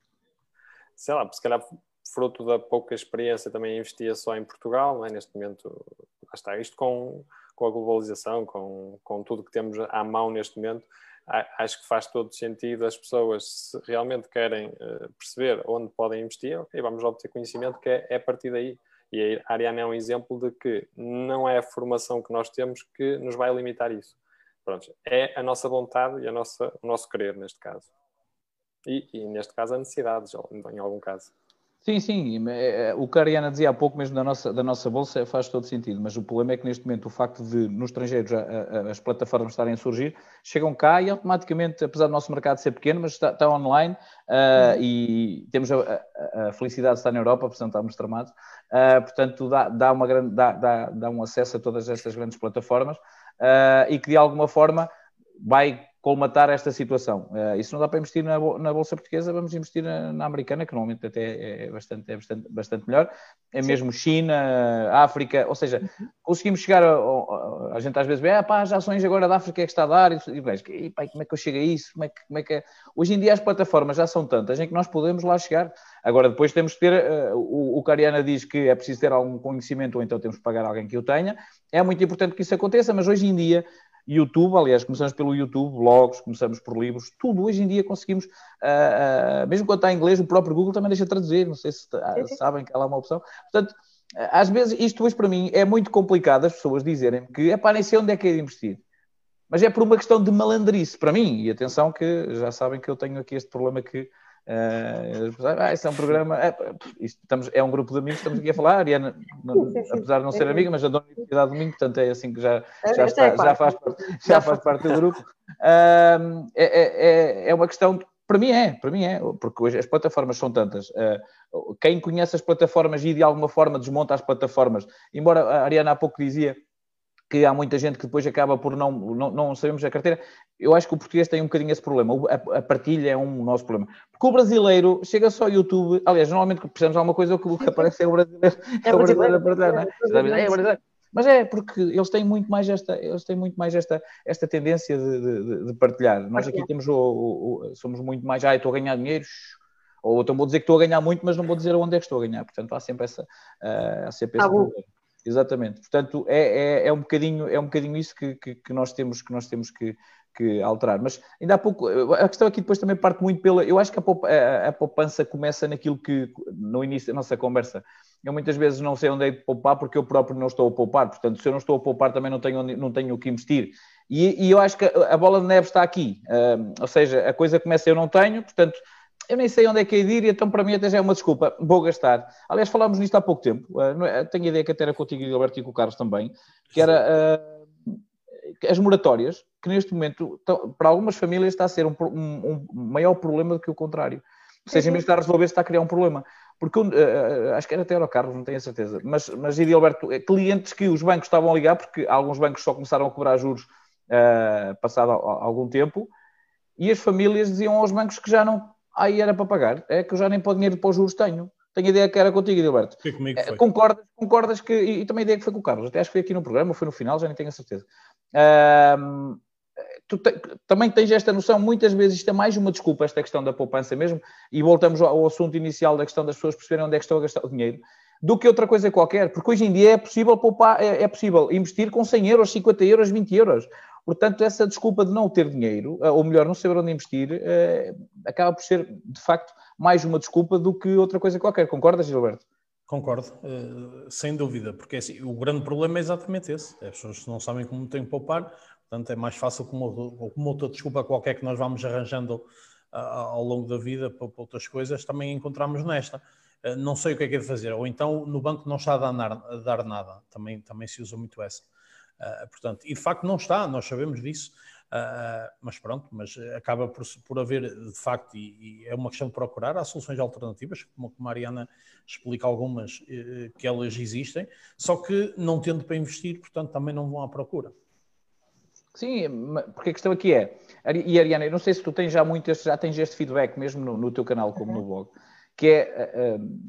sei lá, se calhar fruto da pouca experiência também investia só em Portugal, é? neste momento, está, isto com, com a globalização, com, com tudo que temos à mão neste momento, acho que faz todo sentido as pessoas, se realmente querem uh, perceber onde podem investir, ok, vamos obter conhecimento que é, é a partir daí. E a Ariane é um exemplo de que não é a formação que nós temos que nos vai limitar isso. Pronto, é a nossa vontade e a nossa, o nosso querer, neste caso. E, e neste caso, a necessidade, em algum caso. Sim, sim, é, é, o que a Ariana dizia há pouco mesmo da nossa, da nossa bolsa faz todo sentido, mas o problema é que neste momento o facto de nos estrangeiros a, a, as plataformas estarem a surgir, chegam cá e automaticamente, apesar do nosso mercado ser pequeno, mas está, está online uh, e temos a, a, felicidade de estar na Europa, portanto estamos tramados, uh, portanto dá, dá, uma grande, dá, dá, dá um acesso a todas estas grandes plataformas uh, e que de alguma forma vai colmatar esta situação. Uh, se não dá para investir na, na Bolsa Portuguesa, vamos investir na, na, americana, que normalmente até é bastante, é bastante, bastante melhor. É Sim. mesmo China, África, ou seja, uhum. conseguimos chegar a, a, a, gente às vezes vê, ah pá, as ações agora da África é que está a dar, e, e, e pá, como é que eu chego a isso? Como é, que, como é que é? Hoje em dia as plataformas já são tantas em que nós podemos lá chegar. Agora depois temos que ter, uh, o, o Cariana diz que é preciso ter algum conhecimento ou então temos que pagar alguém que o tenha. É muito importante que isso aconteça, mas hoje em dia YouTube, aliás, começamos pelo YouTube, blogs, começamos por livros, tudo hoje em dia conseguimos, uh, uh, mesmo quando está em inglês, o próprio Google também deixa traduzir, não sei se uh, sabem que há lá uma opção. Portanto, às vezes isto hoje para mim é muito complicado as pessoas dizerem que é para nem sei onde é que é de investir. Mas é por uma questão de malandrice para mim, e atenção que já sabem que eu tenho aqui este problema que Uh, ah, isso é um programa. É, estamos, é um grupo de amigos, estamos aqui a falar. Ariana, não, apesar de não ser amiga, mas adoro a Universidade Domingo, portanto é assim que já, já, está, já, faz, já faz parte do grupo. Uh, é, é, é uma questão para mim é, para mim é, porque hoje as plataformas são tantas. Uh, quem conhece as plataformas e de alguma forma desmonta as plataformas, embora a Ariana há pouco dizia que há muita gente que depois acaba por não, não, não sabemos a carteira. Eu acho que o português tem um bocadinho esse problema. A, a partilha é um nosso problema. Porque o brasileiro chega só ao YouTube. Aliás, normalmente precisamos de alguma coisa, o que aparece é o brasileiro, é o brasileiro a partilhar, não é? É, é brasileiro. Mas é porque eles têm muito mais esta, eles têm muito mais esta, esta tendência de, de, de partilhar. Nós aqui temos o, o, o, somos muito mais, ah, estou a ganhar dinheiro, ou então vou dizer que estou a ganhar muito, mas não vou dizer onde é que estou a ganhar. Portanto, há sempre essa, uh, há sempre esse ah, problema. Exatamente. Portanto, é, é, é, um, bocadinho, é um bocadinho isso que, que, que nós temos que, nós temos que, que alterar. Mas ainda há pouco, a questão aqui depois também parte muito pela. Eu acho que a, poupança começa naquilo que, no início da nossa conversa, eu muitas vezes não sei onde é de poupar porque eu próprio não estou a poupar. Portanto, se eu não estou a poupar, também não tenho, não tenho o que investir. E, e eu acho que a bola de neve está aqui. Uh, ou seja, a coisa começa, eu não tenho, portanto eu nem sei onde é que é ir, e então para mim até já é uma desculpa, vou gastar. Aliás, falámos nisto há pouco tempo, uh, tenho a ideia que até era contigo, Gilberto, e com o Carlos também, que era uh, as moratórias, que neste momento, para algumas famílias, está a ser um, um, um maior problema do que o contrário. Ou seja, em vez de estar a resolver, está a criar um problema. Porque uh, acho que era até era o Carlos, não tenho a certeza. Mas, mas Gilberto, clientes que os bancos estavam a ligar, porque alguns bancos só começaram a cobrar juros passado algum tempo, e as famílias diziam aos bancos que já não aí era para pagar. É que eu já nem para o dinheiro para os juros tenho. Tenho a ideia que era contigo, Gilberto. Foi comigo, foi. Concordas, concordas que. E, e, também a ideia que foi com o Carlos. Até acho que foi aqui no programa, foi no final, já nem tenho a certeza. Um, tu te, também tens esta noção, muitas vezes isto é mais uma desculpa, esta questão da poupança mesmo, e voltamos ao, ao assunto inicial da questão das pessoas perceberem onde é que estão a gastar o dinheiro, do que outra coisa qualquer, porque hoje em dia é possível poupar, é, é possível investir com 100 euros, 50 euros, 20 euros. Portanto, essa desculpa de não ter dinheiro, eh, ou melhor, não saber onde investir, eh, acaba por ser, de facto, mais uma desculpa do que outra coisa qualquer. Concordas, Gilberto? Concordo, uh, sem dúvida, porque assim, o grande problema é exatamente esse. As pessoas não sabem como têm que poupar, portanto é mais fácil como, como outra desculpa qualquer que nós vamos arranjando ao longo da vida para, outras coisas, também encontramos nesta. Não sei o que é que é de fazer, ou então no banco não está a dar, a dar nada, também, também se usa muito essa. Uh, portanto, e de facto não está, nós sabemos disso. Uh, mas pronto, mas acaba por, por haver, de facto, e, e, é uma questão de procurar, há soluções alternativas, como, a Mariana explica algumas, eh, que elas existem, só que não tendo para investir, portanto, também não vão à procura. Sim, porque a questão aqui é, e Ariana, eu não sei se tu tens já muito este, já tens este feedback mesmo no, no teu canal como no blog, que é, uh,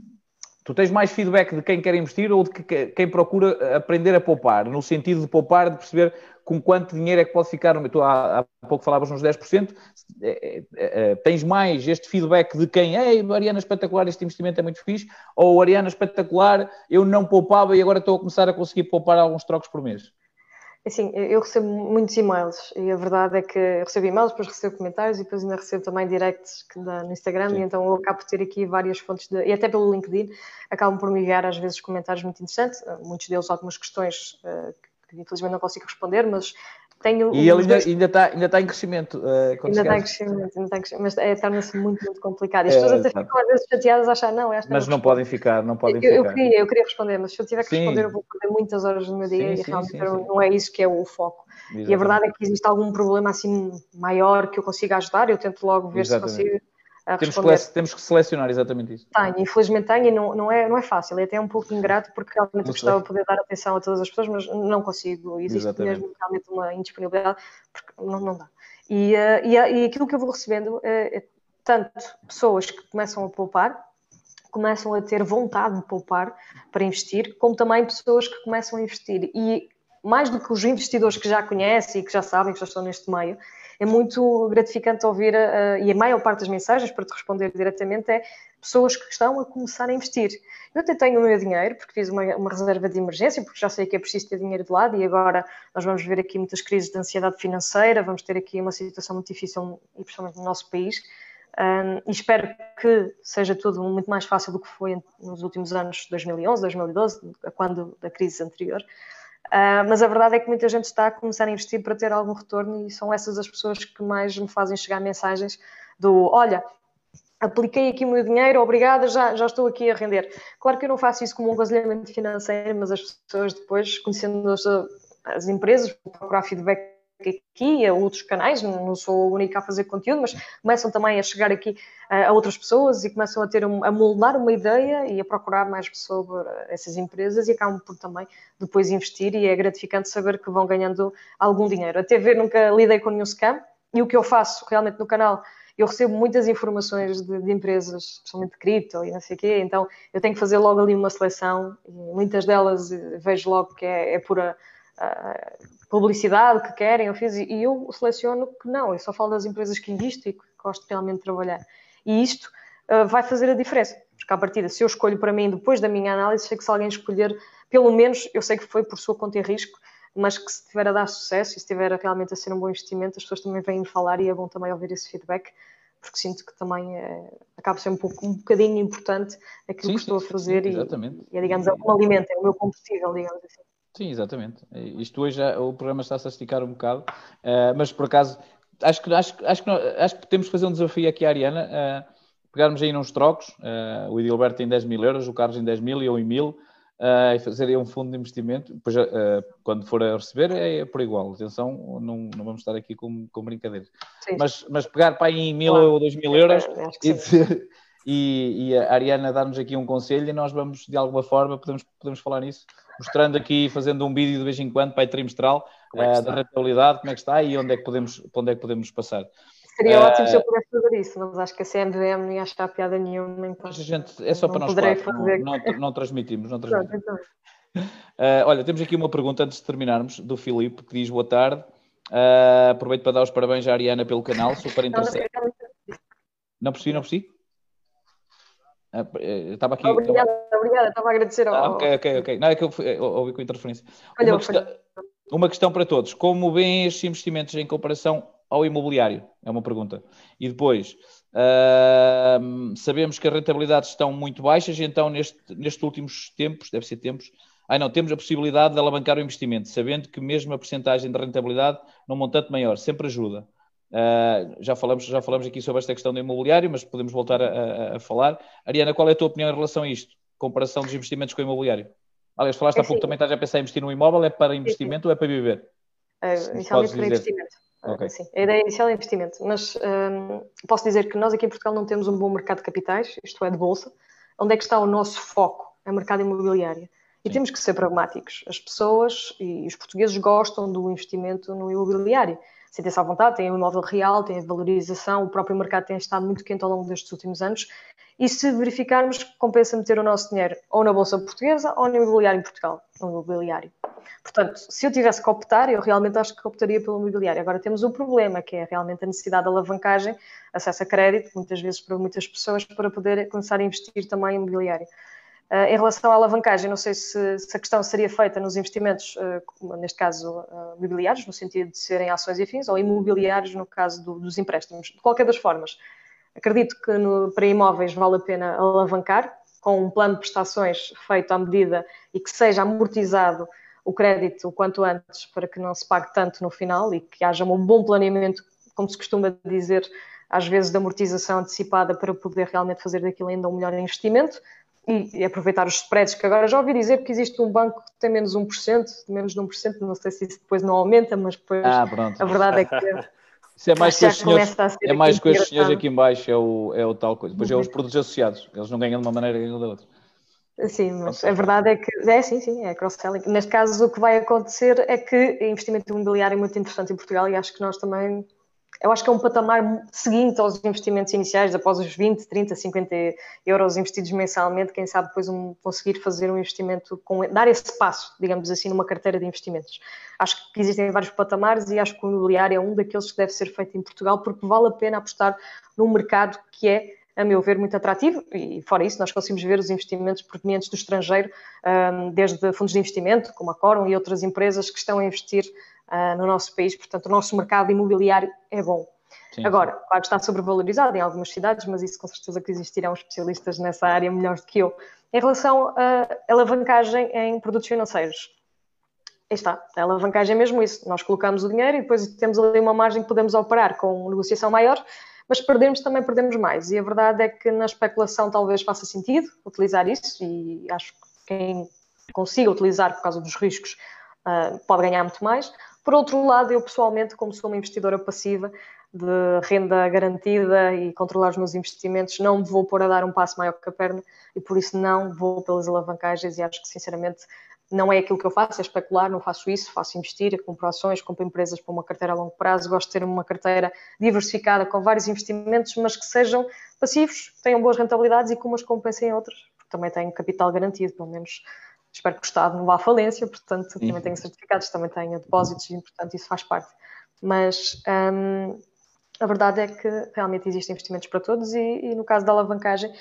tu tens mais feedback de quem quer investir ou de que, quem procura aprender a poupar, no sentido de poupar, de perceber com quanto dinheiro é que pode ficar tu há, há pouco falavas nos 10%, é, é, é, tens mais este feedback de quem, ei, Ariana espetacular, este investimento é muito fixe, ou Ariana espetacular, eu não poupava e agora estou a começar a conseguir poupar alguns trocos por mês? Assim, eu recebo muitos e-mails e a verdade é que recebo e-mails, depois recebo comentários e depois ainda recebo também directs no Instagram Sim. e então eu acabo por ter aqui várias fontes de, e até pelo LinkedIn acabam por me enviar às vezes comentários muito interessantes, muitos deles algumas questões uh, que infelizmente não consigo responder, mas tenho. E ele ainda, dois... ainda, está, ainda está em crescimento. Uh, ainda está em crescimento, ainda está em crescimento, mas é, torna-se muito, muito complicado. E as é, pessoas até ficam às vezes chateadas a achar, não, esta Mas não, não podem ficar, não podem eu, ficar. Eu queria, eu queria responder, mas se eu tiver que sim. responder, eu vou perder muitas horas do meu dia sim, e sim, realmente não é isso que é o foco. Exatamente. E a verdade é que existe algum problema assim maior que eu consiga ajudar, eu tento logo ver Exatamente. se consigo temos que, temos que selecionar exatamente isso. Tenho, infelizmente tenho e não, não, é, não é fácil, é até um pouco ingrato porque realmente eu gostava de poder dar atenção a todas as pessoas, mas não consigo, existe exatamente. mesmo realmente uma indisponibilidade porque não, não dá. E, uh, e, e, aquilo que eu vou recebendo é, é tanto pessoas que começam a poupar, começam a ter vontade de poupar para investir, como também pessoas que começam a investir. E mais do que os investidores que já conhecem e que já sabem que já estão neste meio, é muito gratificante ouvir, uh, e a maior parte das mensagens, para te responder diretamente, é pessoas que estão a começar a investir. Eu até tenho o meu dinheiro, porque fiz uma, uma, reserva de emergência, porque já sei que é preciso ter dinheiro de lado, e agora nós vamos ver aqui muitas crises de ansiedade financeira, vamos ter aqui uma situação muito difícil, e principalmente no nosso país. Um, e espero que seja tudo muito mais fácil do que foi nos últimos anos 2011, 2012, quando da crise anterior. Uh, mas a verdade é que muita gente está a começar a investir para ter algum retorno e são essas as pessoas que mais me fazem chegar mensagens do olha, apliquei aqui o meu dinheiro, obrigada, já, já estou aqui a render. Claro que eu não faço isso como um aconselhamento financeiro, mas as pessoas depois, conhecendo as, as empresas, procurar feedback aqui, a outros canais, não sou a única a fazer conteúdo, mas começam também a chegar aqui a, outras pessoas e começam a ter a moldar uma ideia e a procurar mais sobre essas empresas e acabam por também depois investir e é gratificante saber que vão ganhando algum dinheiro. A TV nunca lidei com nenhum scam e o que eu faço realmente no canal eu recebo muitas informações de, de, empresas, especialmente de cripto e não sei o quê, então eu tenho que fazer logo ali uma seleção e muitas delas eh, vejo logo que é, é pura publicidade que querem, eu fiz, e eu seleciono que não, eu só falo das empresas que invisto e que gosto realmente de trabalhar. E isto uh, vai fazer a diferença, porque à partida, se eu escolho para mim, depois da minha análise, sei que se alguém escolher, pelo menos, eu sei que foi por sua conta e risco, mas que se estiver a dar sucesso e se estiver realmente a ser um bom investimento, as pessoas também vêm falar e é bom também ouvir esse feedback, porque sinto que também é, acaba ser um, pouco, um bocadinho importante aquilo sim, que estou a fazer sim, e, e, é, digamos, é um alimento, é o meu combustível, digamos assim. Sim, exatamente. Isto hoje já, o programa está-se a esticar um bocado, uh, mas por acaso acho que, acho, acho, que, acho que temos que fazer um desafio aqui à Ariana, uh, pegarmos aí nos trocos, uh, o Edilberto tem 10 mil euros, o Carlos em 10 mil e eu em mil, e fazer aí um fundo de investimento, depois quando for a receber é, por igual, atenção, não, não vamos estar aqui com, com brincadeiras. Mas, mas pegar para aí em mil claro. ou dois mil euros e dizer, e, e, a Ariana dar-nos aqui um conselho e nós vamos, de alguma forma, podemos, podemos falar nisso, mostrando aqui, fazendo um vídeo de vez em quando, para trimestral, é uh, da rentabilidade, como é que está e onde é que podemos, onde é que podemos passar. Seria uh, ótimo se eu pudesse fazer isso, mas acho que a CMVM não ia achar piada nenhuma. Então, a gente, é só para nós quatro, fazer... não, não, não, transmitimos. Não transmitimos. Pronto, então. uh, olha, temos aqui uma pergunta antes de terminarmos, do Filipe, que diz boa tarde. Uh, aproveito para dar os parabéns à Ariana pelo canal, super interessante. Não percebi, não percebi? Ah, estava aqui. Obrigada, estava... obrigada, estava a agradecer ao. Ah, ok, ok, ok. Não é que eu, eu ouvi com interferência. Olha, uma, questão, uma questão para todos: como veem estes investimentos em comparação ao imobiliário? É uma pergunta. E depois, uh, sabemos que as rentabilidades estão muito baixas, então neste, nestes últimos tempos, deve ser tempos, ah, não, temos a possibilidade de alavancar o investimento, sabendo que mesmo a percentagem de rentabilidade num montante maior sempre ajuda. Uh, já, falamos, já falamos aqui sobre esta questão do imobiliário, mas podemos voltar a, a, a, falar. Ariana, qual é a tua opinião em relação a isto? Comparação dos investimentos com o imobiliário? Aliás, falaste é há pouco também, estás a pensar em investir no imóvel, é para investimento ou é para viver? Uh, inicialmente para investimento. Okay. Sim, a ideia inicial é investimento, mas um, posso dizer que nós aqui em Portugal não temos um bom mercado de capitais, isto é, de bolsa. Onde é que está o nosso foco? É o mercado imobiliário. E Sim. temos que ser pragmáticos. As pessoas e os portugueses gostam do investimento no imobiliário. Sentem-se à vontade, têm o imóvel real, têm a valorização, o próprio mercado tem estado muito quente ao longo destes últimos anos. E se verificarmos, compensa meter o nosso dinheiro ou na Bolsa Portuguesa ou no imobiliário em Portugal, no imobiliário. Portanto, se eu tivesse que optar, eu realmente acho que optaria pelo imobiliário. Agora temos um problema, que é realmente a necessidade de alavancagem, acesso a crédito, muitas vezes para muitas pessoas, para poder começar a investir também em imobiliário. Uh, em relação à alavancagem, não sei se, se, a questão seria feita nos investimentos, uh, neste caso uh, imobiliários, no sentido de serem ações e afins, ou imobiliários no caso do, dos empréstimos. De qualquer das formas, acredito que no, para imóveis vale a pena alavancar, com um plano de prestações feito à medida e que seja amortizado o crédito o quanto antes para que não se pague tanto no final e que haja um bom planeamento, como se costuma dizer, às vezes de amortização antecipada para poder realmente fazer daquilo ainda um melhor investimento e, aproveitar os spreads, que agora já ouvi dizer que existe um banco que tem menos 1%, menos de 1%, não sei se isso depois não aumenta, mas depois ah, a verdade é que. Isso é mais que os senhores, é mais com os senhores aqui em baixo, é o, é o tal coisa. Depois é os produtos associados, eles não ganham de uma maneira ganham da outra. Sim, mas a verdade é que é sim, sim, é cross-selling. Neste caso, o que vai acontecer é que investimento imobiliário é muito interessante em Portugal e acho que nós também eu acho que é um patamar seguinte aos investimentos iniciais, após os 20, 30, 50 euros investidos mensalmente, quem sabe depois um, conseguir fazer um investimento, com, dar esse passo, digamos assim, numa carteira de investimentos. Acho que existem vários patamares e acho que o imobiliário é um daqueles que deve ser feito em Portugal, porque vale a pena apostar num mercado que é a meu ver, muito atrativo e, fora isso, nós conseguimos ver os investimentos provenientes do estrangeiro, desde fundos de investimento, como a Corum e outras empresas que estão a investir uh, no nosso país, portanto, o nosso mercado imobiliário é bom. Sim, Agora, claro que está sobrevalorizado em algumas cidades, mas isso com certeza que existirão especialistas nessa área melhor do que eu. Em relação à alavancagem em produtos financeiros, aí está, a alavancagem é mesmo isso. Nós colocamos o dinheiro e depois temos ali uma margem que podemos operar com negociação maior, mas perdemos também perdemos mais. E a verdade é que na especulação talvez faça sentido utilizar isso e acho que quem consiga utilizar por causa dos riscos uh, pode ganhar muito mais. Por outro lado, eu pessoalmente, como sou uma investidora passiva de renda garantida e controlar os meus investimentos, não me vou pôr a dar um passo maior que a perna e por isso não vou pelas alavancagens e acho que sinceramente não é aquilo que eu faço, é especular, não faço isso, faço investir, compro ações, compro empresas para uma carteira a longo prazo, gosto de ter uma carteira diversificada com vários investimentos, mas que sejam passivos, tenham boas rentabilidades e que umas compensem outras, porque também tenho capital garantido, pelo menos espero que o Estado não vá à falência, portanto, também uhum. tenho certificados, também tenho depósitos e, portanto, isso faz parte. Mas um, a verdade é que realmente existem investimentos para todos e, e, no caso da alavancagem,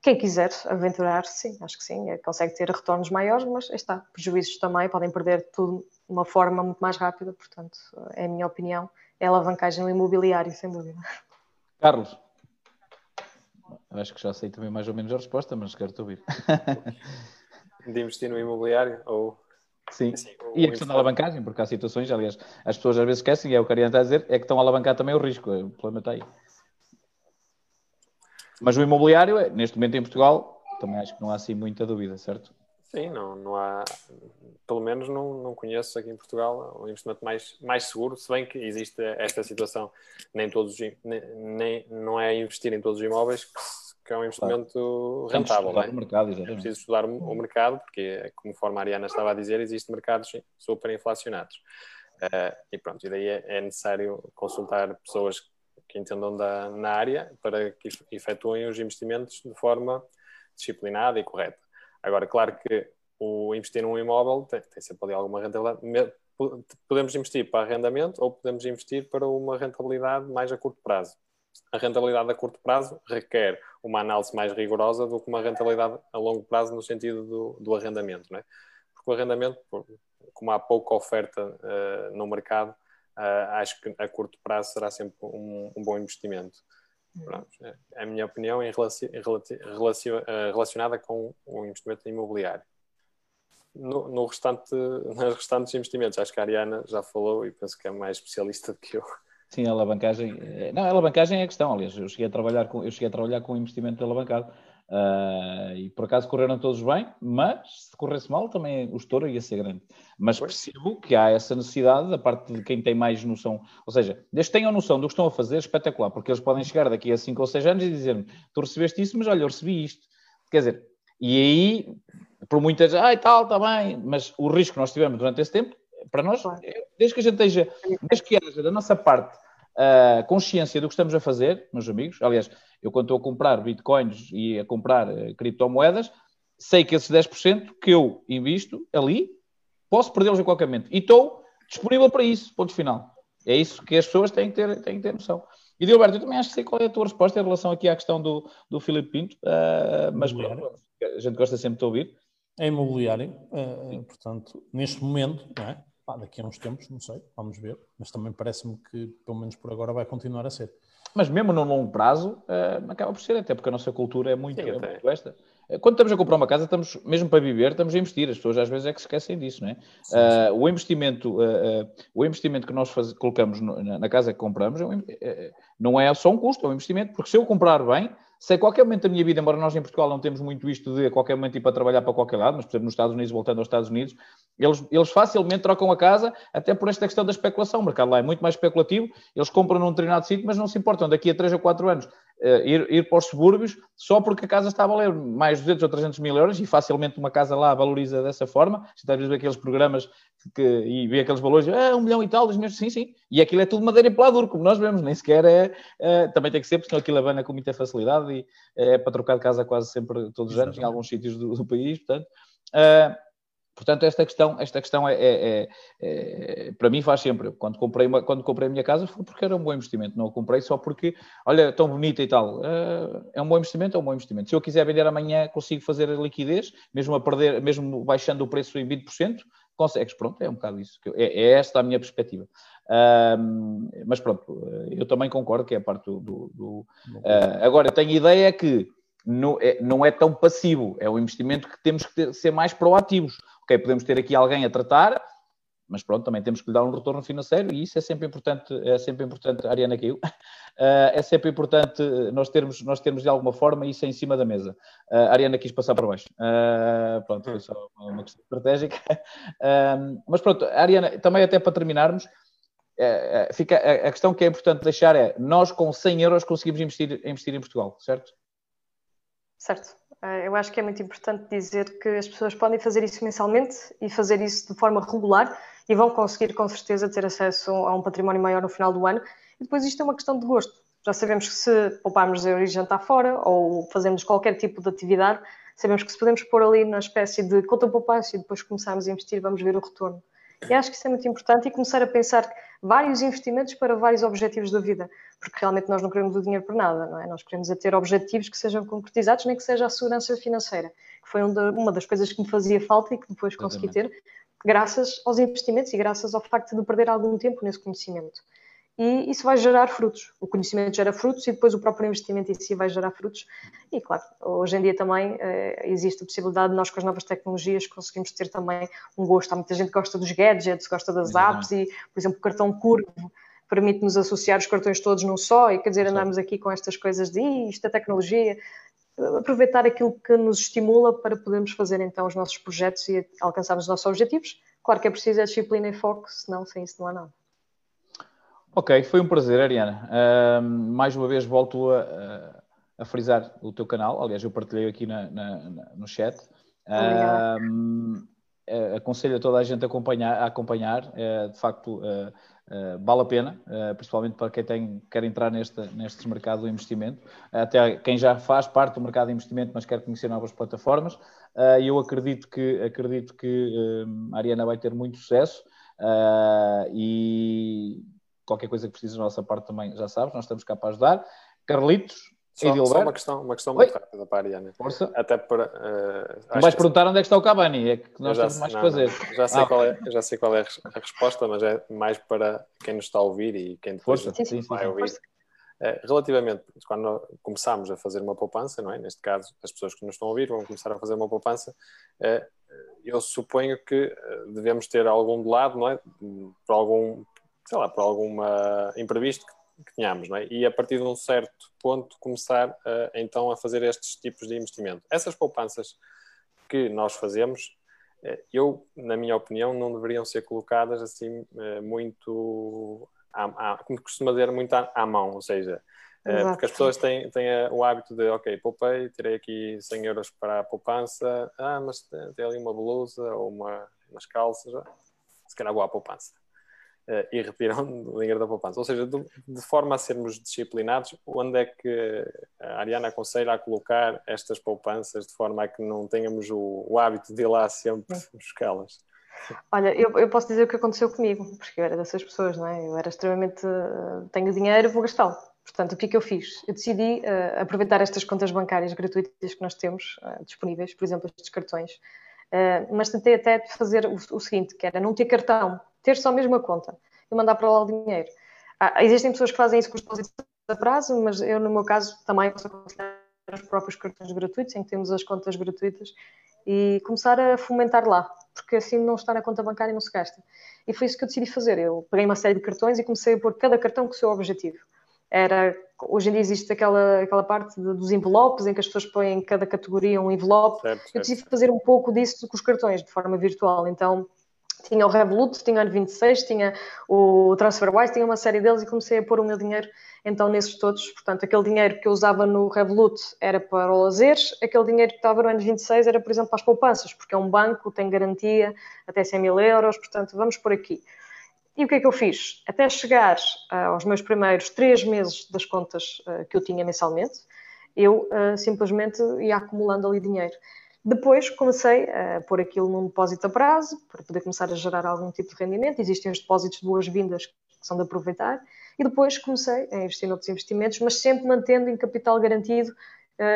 quem quiser aventurar, sim, acho que sim, é, consegue ter retornos maiores, mas está, prejuízos também, podem perder tudo de uma forma muito mais rápida, portanto, é a minha opinião, é a alavancagem no imobiliário, sem dúvida. Carlos, acho que já sei também mais ou menos a resposta, mas quero-te ouvir. de investir no imobiliário ou Sim, assim, e a questão da alavancagem, porque há situações, aliás, as pessoas às vezes esquecem, e é o que a Ariana está a dizer, é que estão a alavancar também o risco, o problema está aí. Mas o imobiliário, é, neste momento em Portugal, também acho que não há assim muita dúvida, certo? Sim, não, não há, pelo menos não, não conheço aqui em Portugal o investimento mais, mais seguro, se bem que existe esta situação, nem todos, nem, nem, não é investir em todos os imóveis que que é um investimento claro. rentável. Não é? mercado, exatamente. É preciso estudar o mercado, porque, conforme a Ariana estava a dizer, existem mercados super inflacionados. Uh, e pronto, e daí é, é, necessário consultar pessoas que entendam da, na área para que efetuem os investimentos de forma disciplinada e correta. Agora, claro que o investir num imóvel tem, tem sempre ali alguma rentabilidade. Podemos investir para arrendamento ou podemos investir para uma rentabilidade mais a curto prazo a rentabilidade a curto prazo requer uma análise mais rigorosa do que uma rentabilidade a longo prazo no sentido do, do arrendamento, não é? Porque o arrendamento, como há pouca oferta uh, no mercado, uh, acho que a curto prazo será sempre um, um bom investimento. Pronto, é, é a minha opinião em relaci relaci uh, relacionada com o investimento imobiliário. No, no restante, nos restantes investimentos, acho que a Ariana já falou e penso que é mais especialista do que eu. Sim, a alavancagem. Eh, não, a alavancagem é a questão. Aliás, eu cheguei a trabalhar com, eu cheguei a trabalhar com investimento alavancado. Uh, e por acaso correram todos bem, mas se corresse mal também o estouro ia ser grande. Mas percebo que há essa necessidade da parte de quem tem mais noção, ou seja, desde que tenham noção do que estão a fazer, espetacular, porque eles podem chegar daqui a 5 ou 6 anos e dizer-me: tu recebeste isso, mas olha, eu recebi isto. Quer dizer, e aí, por muitas, ai tal, está bem, mas o risco que nós tivemos durante esse tempo, para nós, desde que a gente esteja, desde que haja da nossa parte a consciência do que estamos a fazer, meus amigos. Aliás, eu quando estou a comprar bitcoins e a comprar uh, criptomoedas, sei que esses 10% que eu invisto ali, posso perdê-los a qualquer momento. E estou disponível para isso, ponto final. É isso que as pessoas têm que ter, têm que ter noção. E Dilberto, eu também acho que sei qual é a tua resposta em relação aqui à questão do, do Filipe Pinto, uh, mas pronto, a gente gosta sempre de ouvir. É imobiliário, uh, portanto, neste momento, não é? Pá, daqui a uns tempos, não sei, vamos ver, mas também parece-me que, pelo menos por agora, vai continuar a ser. Mas mesmo no longo prazo, uh, acaba por ser, até porque a nossa cultura é muito, Sim, é muito esta. Eh, quando estamos a comprar uma casa, estamos, mesmo para viver, estamos a investir. As pessoas às vezes é que se esquecem disso, não é? Sim, sim. Uh, o, investimento, uh, o investimento que nós faz, colocamos no, na, na, casa que compramos é um, não é só um custo, é um investimento, porque se eu comprar bem, se a qualquer momento da minha vida, embora nós em Portugal não temos muito isto de a qualquer momento ir para trabalhar para qualquer lado, mas por exemplo nos Estados Unidos, voltando aos Estados Unidos, eles, eles facilmente trocam a casa até por esta questão da especulação. O mercado lá é muito mais especulativo, eles compram num determinado sítio, mas não se importam daqui a 3 ou 4 anos ir, ir para os subúrbios só porque a casa está a valer mais 200 ou 300 mil euros e facilmente uma casa lá valoriza dessa forma. Você às vezes aqueles programas que, e vê aqueles valores, ah, um milhão e tal, dois milhões, sim, sim. E aquilo é tudo madeira em peladuro, como nós vemos, nem sequer é. Uh, também tem que ser, porque aquilo abana com muita facilidade e é para trocar de casa quase sempre, todos os anos, em alguns sítios do, do país, portanto. Uh, Portanto, esta questão, esta questão é, é, é, é, para mim faz sempre. Quando comprei, uma, quando comprei a minha casa foi porque era um bom investimento. Não a comprei só porque, olha, tão bonita e tal. É um bom investimento, é um bom investimento. Se eu quiser vender amanhã, consigo fazer a liquidez, mesmo a perder, mesmo baixando o preço em 20%, consegues. Pronto, é um bocado isso. É, é esta a minha perspectiva. Um, mas pronto, eu também concordo que é a parte do. do, do uh, agora, tenho ideia que não é, não é tão passivo, é um investimento que temos que ter, ser mais proativos ok, podemos ter aqui alguém a tratar, mas pronto, também temos que lhe dar um retorno financeiro e isso é sempre importante, é sempre importante, a Ariana caiu, uh, é sempre importante nós termos, nós termos de alguma forma isso em cima da mesa. Uh, a Ariana quis passar para baixo. Uh, pronto, foi só uma questão estratégica. mas pronto, Ariana, também até para terminarmos, fica a, a, questão que é importante deixar é, nós com 100 euros conseguimos investir, investir em Portugal, certo? Certo. Eh, eu acho que é muito importante dizer que as pessoas podem fazer isso mensalmente e fazer isso de forma regular e vão conseguir com certeza ter acesso a um património maior no final do ano. E depois isto é uma questão de gosto. Já sabemos que se pouparmos euros e jantar fora ou fazemos qualquer tipo de atividade, sabemos que se podemos pôr ali na espécie de conta poupança e depois começarmos a investir, vamos ver o retorno. E acho que isso é muito importante e começar a pensar vários investimentos para vários objetivos da vida, porque realmente nós não queremos o dinheiro para nada, não é? Nós queremos é ter objetivos que sejam concretizados, nem que seja a segurança financeira, que foi uma das coisas que me fazia falta e que depois consegui ter, graças aos investimentos e graças ao facto de perder algum tempo nesse conhecimento e isso vai gerar frutos. O conhecimento gera frutos e depois o próprio investimento em si vai gerar frutos. E claro, hoje em dia também eh, existe a possibilidade de nós com as novas tecnologias conseguimos ter também um gosto. Há muita gente que gosta dos gadgets, gosta das é apps e, por exemplo, o cartão curvo permite-nos associar os cartões todos num só e quer dizer, andarmos aqui com estas coisas de isto é tecnologia, aproveitar aquilo que nos estimula para podermos fazer então os nossos projetos e alcançarmos os nossos objetivos. Claro que é preciso a disciplina e foco, senão sem isso não há nada. Ok, foi um prazer, Ariana. Uh, mais uma vez volto a, a, frisar o teu canal. Aliás, eu partilhei aqui na, na, no chat. Uh, aconselho a toda a gente a acompanhar. A acompanhar. Uh, de facto, eh, eh, vale a pena, eh, principalmente para quem tem, quer entrar neste, neste mercado do investimento. Até quem já faz parte do mercado de investimento, mas quer conhecer novas plataformas. E eu acredito que, acredito que a Ariana vai ter muito sucesso. e qualquer coisa que precise da nossa parte também já sabes, nós estamos cá para ajudar. Carlitos, só, só uma questão, uma questão muito rápida para a Ariana. Força. Até para. Uh, não vais perguntar onde é que está o Cavani, é que nós temos mais que fazer. Não, já, sei ah, qual é, já sei qual é a resposta, mas é mais para quem nos está a ouvir e quem depois Força. Sim, vai sim, ouvir. Uh, relativamente, quando começámos a fazer uma poupança, não é? neste caso, as pessoas que nos estão a ouvir vão começar a fazer uma poupança, uh, eu suponho que devemos ter algum de lado, não é? Por algum, sei lá, por alguma imprevisto que tenhamos, é? e a partir de um certo ponto começar a, então a fazer estes tipos de investimento. Essas poupanças que nós fazemos, eh, eu, na minha opinião, não deveriam ser colocadas assim eh, muito, à, à, como costuma dizer, muito à, à mão, ou seja, Exato. Porque as pessoas têm, têm o hábito de, ok, poupei, tirei aqui 100 euros para a poupança, ah, mas tem ali uma blusa ou uma, umas calças, se calhar vou à poupança. Uh, e retiram o dinheiro da poupança. Ou seja, de, de, forma a sermos disciplinados, onde é que a Ariana aconselha a colocar estas poupanças de forma a que não tenhamos o, o hábito de ir lá sempre buscá-las? Olha, eu, eu, posso dizer o que aconteceu comigo, porque eu era dessas pessoas, não é? Eu era extremamente. Uh, tenho dinheiro, vou gastá-lo. Portanto, o que é que eu fiz? Eu decidi uh, aproveitar estas contas bancárias gratuitas que nós temos uh, disponíveis, por exemplo, estes cartões, uh, mas tentei até fazer o, o, seguinte, que era não ter cartão, ter só mesmo a conta e mandar para lá o dinheiro. Ah, existem pessoas que fazem isso com os depósitos a prazo, mas eu, no meu caso, também posso aconselhar os próprios cartões gratuitos, em que temos as contas gratuitas, e começar a fomentar lá, porque assim não está na conta bancária e não se gasta. E foi isso que eu decidi fazer. Eu peguei uma série de cartões e comecei a pôr cada cartão com o seu objetivo era hoje em dia existe aquela, aquela parte de, dos envelopes em que as pessoas põem em cada categoria um envelope. Certo, certo. Eu decidi fazer um pouco disso com os cartões, de forma virtual. Então tinha o Revolut, tinha o 26, tinha o TransferWise, tinha uma série deles e comecei a pôr o meu dinheiro então nesses todos. Portanto, aquele dinheiro que eu usava no Revolut era para o lazeres, aquele dinheiro que estava no N26 era, por exemplo, para as poupanças, porque é um banco, tem garantia até 100 mil euros, portanto, vamos por aqui. E o que é que eu fiz? Até chegar uh, aos meus primeiros três meses das contas uh, que eu tinha mensalmente, eu uh, simplesmente ia acumulando ali dinheiro. Depois comecei a pôr aquilo num depósito a prazo, para poder começar a gerar algum tipo de rendimento. Existem os depósitos de boas-vindas que são de aproveitar. E depois comecei a investir noutros investimentos, mas sempre mantendo em capital garantido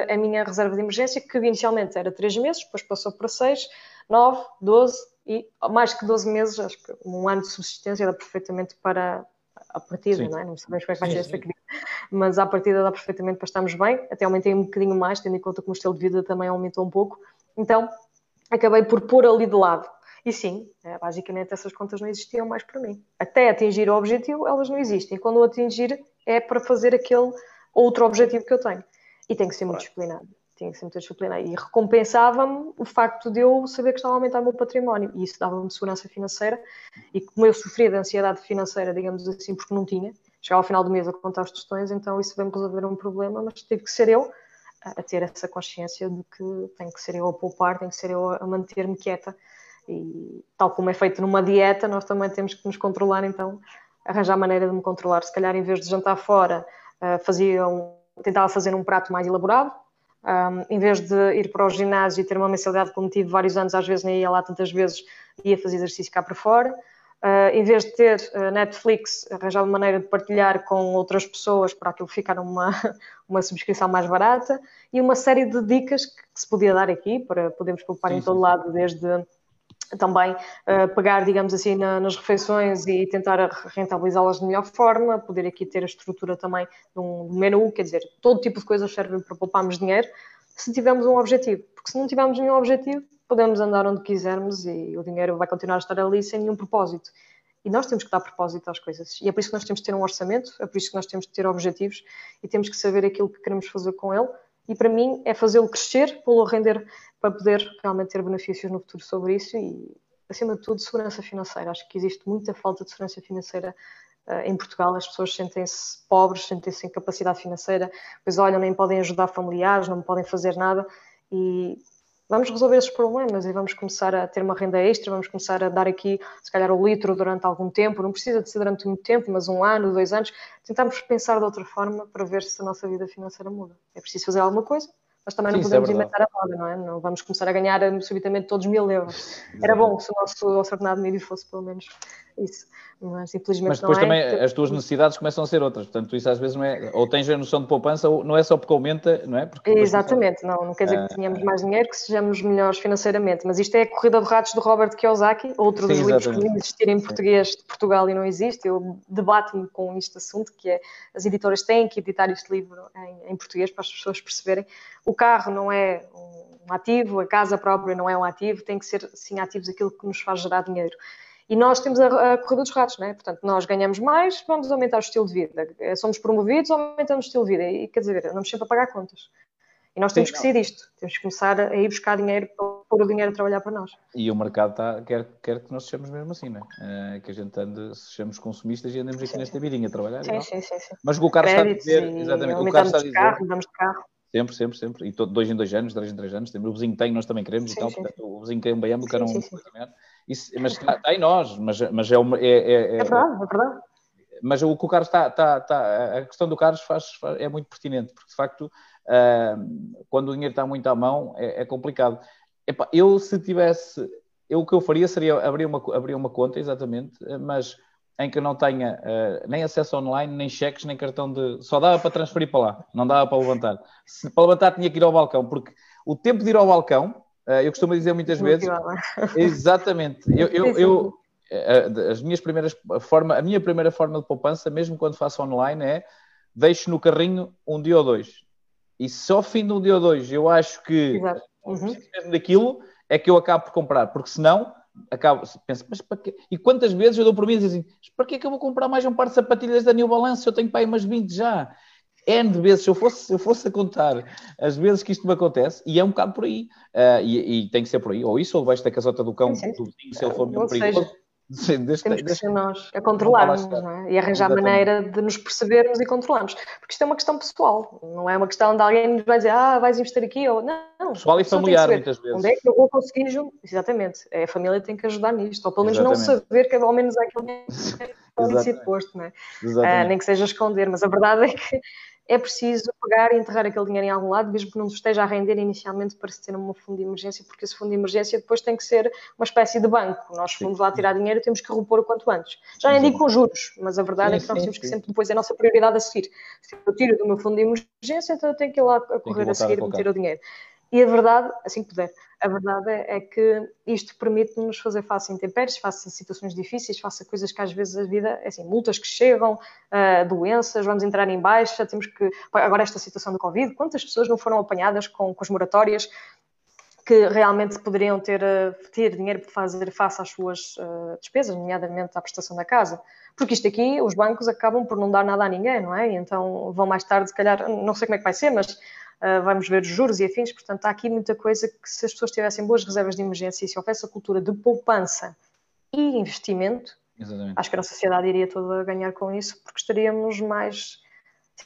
a minha reserva de emergência, que inicialmente era três meses, depois passou para seis, nove, doze, e mais que 12 meses, acho que um ano de subsistência dá perfeitamente para a partida, sim. não é? Não sabemos como é que vai ser esta crise, mas à partida dá perfeitamente para estarmos bem. Até aumentei um bocadinho mais, tendo em conta que o meu estilo de vida também aumentou um pouco. Então, acabei por pôr ali de lado. E sim, é, basicamente essas contas não existiam mais para mim. Até atingir o objetivo, elas não existem. Quando eu atingir, é para fazer aquele outro objetivo que eu tenho. E tem que ser muito disciplinado tinha que ser muito disciplina. E recompensava-me o facto de eu saber que estava a aumentar o meu património. E isso dava-me segurança financeira. E como eu sofria de ansiedade financeira, digamos assim, porque não tinha, chegava ao final do mês a contar as tostões, então isso veio-me resolver um problema, mas tive que ser eu a ter essa consciência de que tenho que ser eu a poupar, tenho que ser eu a manter-me quieta. E tal como é feito numa dieta, nós também temos que nos controlar, então arranjar maneira de me controlar. Se calhar, em vez de jantar fora, eh, fazia um, tentava fazer um prato mais elaborado, um, em vez de ir para o ginásio e ter uma mensalidade como tive vários anos, às vezes nem ia lá tantas vezes, ia fazer exercício cá para fora. Uh, em vez de ter uh, Netflix, arranjar uma maneira de partilhar com outras pessoas para aquilo ficar uma, uma subscrição mais barata e uma série de dicas que, que se podia dar aqui para podermos poupar sim, em todo sim. lado, desde também uh, pegar, digamos assim, na, nas refeições e tentar rentabilizá-las de melhor forma, poder aqui ter a estrutura também de um menu, quer dizer, todo tipo de coisas servem para pouparmos dinheiro se tivermos um objetivo, porque se não tivermos nenhum objetivo, podemos andar onde quisermos e o dinheiro vai continuar a estar ali sem nenhum propósito. E nós temos que dar propósito às coisas. E é por isso que nós temos que ter um orçamento, é por isso que nós temos que ter objetivos e temos que saber aquilo que queremos fazer com ele. E para mim é fazê-lo crescer, pô-lo render para poder realmente ter benefícios no futuro sobre isso e, acima de tudo, segurança financeira. Acho que existe muita falta de segurança financeira em Portugal. As pessoas sentem-se pobres, sentem-se sem capacidade financeira, pois olham, nem podem ajudar familiares, não podem fazer nada e vamos resolver esses problemas e vamos começar a ter uma renda extra, vamos começar a dar aqui, se calhar, o litro durante algum tempo, não precisa de ser durante muito tempo, mas um ano, dois anos, tentamos pensar de outra forma para ver se a nossa vida financeira muda. É preciso fazer alguma coisa, mas também Sim, não é podemos é inventar a moda, não é? Não vamos começar a ganhar subitamente todos mil euros. Era bom se o nosso ordenado médio fosse pelo menos isso mas infelizmente Mas depois é. também as tuas necessidades começam a ser outras, portanto isso às vezes não é, ou tens a noção de poupança ou não é só porque aumenta, não é? Porque Exatamente, não, não quer dizer que ah, tenhamos mais dinheiro, que sejamos melhores financeiramente, mas isto é a Corrida de Ratos do Robert Kiyosaki, outro dos Sim, livros que devia existir em português de Portugal e não existe, eu debato-me com este assunto, que é, as editoras têm que editar este livro em, em português para as pessoas perceberem, o carro não é um ativo, a casa própria não é um ativo, tem que ser sim ativos aquilo que nos faz gerar dinheiro. E nós temos a, a corrida dos ratos, não é? Portanto, nós ganhamos mais, vamos aumentar o estilo de vida. Eh, somos promovidos, aumentamos o estilo de vida. E quer dizer, andamos sempre a pagar contas. E nós temos Sim, que sair disto. Temos que começar a ir buscar dinheiro para pôr o dinheiro a trabalhar para nós. E o mercado está, quer, quer que nós sejamos mesmo assim, não é? Uh, que a gente ande, sejamos consumistas e andemos aqui sim, nesta vidinha a trabalhar. Sim, sim, sim, sim, Mas o Carlos está a dizer, exatamente, o Carlos está a dizer. Carro, de carro. Sempre, sempre, sempre. E todo, dois em dois anos, três em três anos. O vizinho tem, nós também queremos sim, e tal. Sim. Portanto, o vizinho tem um baiano, quer um. Isso, mas está, está, em nós, mas, mas é, uma, é, é, é, é verdade, é verdade. Mas o que o Carlos está, está, está, a questão do Carlos faz, faz, é muito pertinente, porque de facto, uh, quando o dinheiro está muito à mão, é, é complicado. Epá, eu, se tivesse, eu, o que eu faria seria abrir uma, abrir uma conta, exatamente, mas em que não tenha uh, nem acesso online, nem cheques, nem cartão de. Só dava para transferir para lá, não dava para levantar. Se, para levantar tinha que ir ao balcão, porque o tempo de ir ao balcão, eu costumo dizer muitas vezes. Exatamente. Eu, eu, eu uh, as minhas primeiras forma, a minha primeira forma de poupança, mesmo quando faço online, é deixo no carrinho um dia ou dois. E só ao fim de um dia ou dois eu acho que uhum. mesmo daquilo é que eu acabo por comprar, porque senão acabo, penso, mas para quê? E quantas vezes eu dou por mim e digo assim, para que é que eu vou comprar mais um par de sapatilhas da New Balance? Eu tenho para aí umas 20 já. N de vezes, se eu fosse, se eu fosse a contar as vezes que isto me acontece, e é um bocado por aí, uh, e, e, tem que ser por aí, ou isso, ou debaixo da casota do cão, do vizinho, se ele for muito perigoso, Sim, deste, Temos que ser nós a controlarmos é? e arranjar Exatamente. maneira de nos percebermos e controlarmos. Porque isto é uma questão pessoal, não é uma questão de alguém nos vai dizer, ah, vais investir aqui ou não. Pessoal e familiar, muitas vezes. Onde é que eu vou conseguir junto? Exatamente, é, a família tem que ajudar nisto, ou pelo menos Exatamente. não saber que ao menos é aquilo que pode ser posto, não é? Ah, nem que seja esconder, mas a verdade é que é preciso pegar e enterrar aquele dinheiro em algum lado, mesmo que não esteja a render inicialmente para se ter um fundo de emergência, porque esse fundo de emergência depois tem que ser uma espécie de banco. Nós fomos lá tirar dinheiro e temos que repor o quanto antes. Já nem digo com juros, mas a verdade sim, é que nós sim, temos que sempre depois é a nossa prioridade a seguir. Se eu tiro do meu fundo de emergência, então eu tenho que ir lá a correr a seguir e meter o dinheiro. E a verdade, assim que puder, a verdade é que isto permite-nos fazer face a intempéries, face a situações difíceis, face a coisas que às vezes a vida, é assim, multas que chegam, uh, doenças, vamos entrar em baixa, temos que. Agora, esta situação do Covid, quantas pessoas não foram apanhadas com, com as moratórias que realmente poderiam ter, uh, ter dinheiro para fazer face às suas uh, despesas, nomeadamente à prestação da casa? Porque isto aqui, os bancos acabam por não dar nada a ninguém, não é? Então vão mais tarde, se calhar, não sei como é que vai ser, mas vamos ver os juros e afins, portanto há aqui muita coisa que se as pessoas tivessem boas reservas de emergência e se houvesse a cultura de poupança e investimento, Exatamente. acho que a nossa sociedade iria toda ganhar com isso, porque estaríamos mais,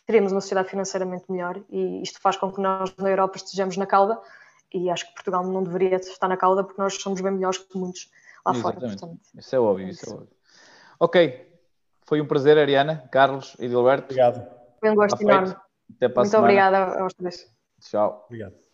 teríamos uma sociedade financeiramente melhor e isto faz com que nós na Europa estejamos na cauda e acho que Portugal não deveria estar na cauda porque nós somos bem melhores que muitos lá Exatamente. fora. Portanto, isso é óbvio, isso é óbvio. Ok, foi um prazer, Ariana, Carlos e Gilberto. Obrigado. Foi um gosto enorme. Até para Muito obrigada aos três. Tchau. Obrigado.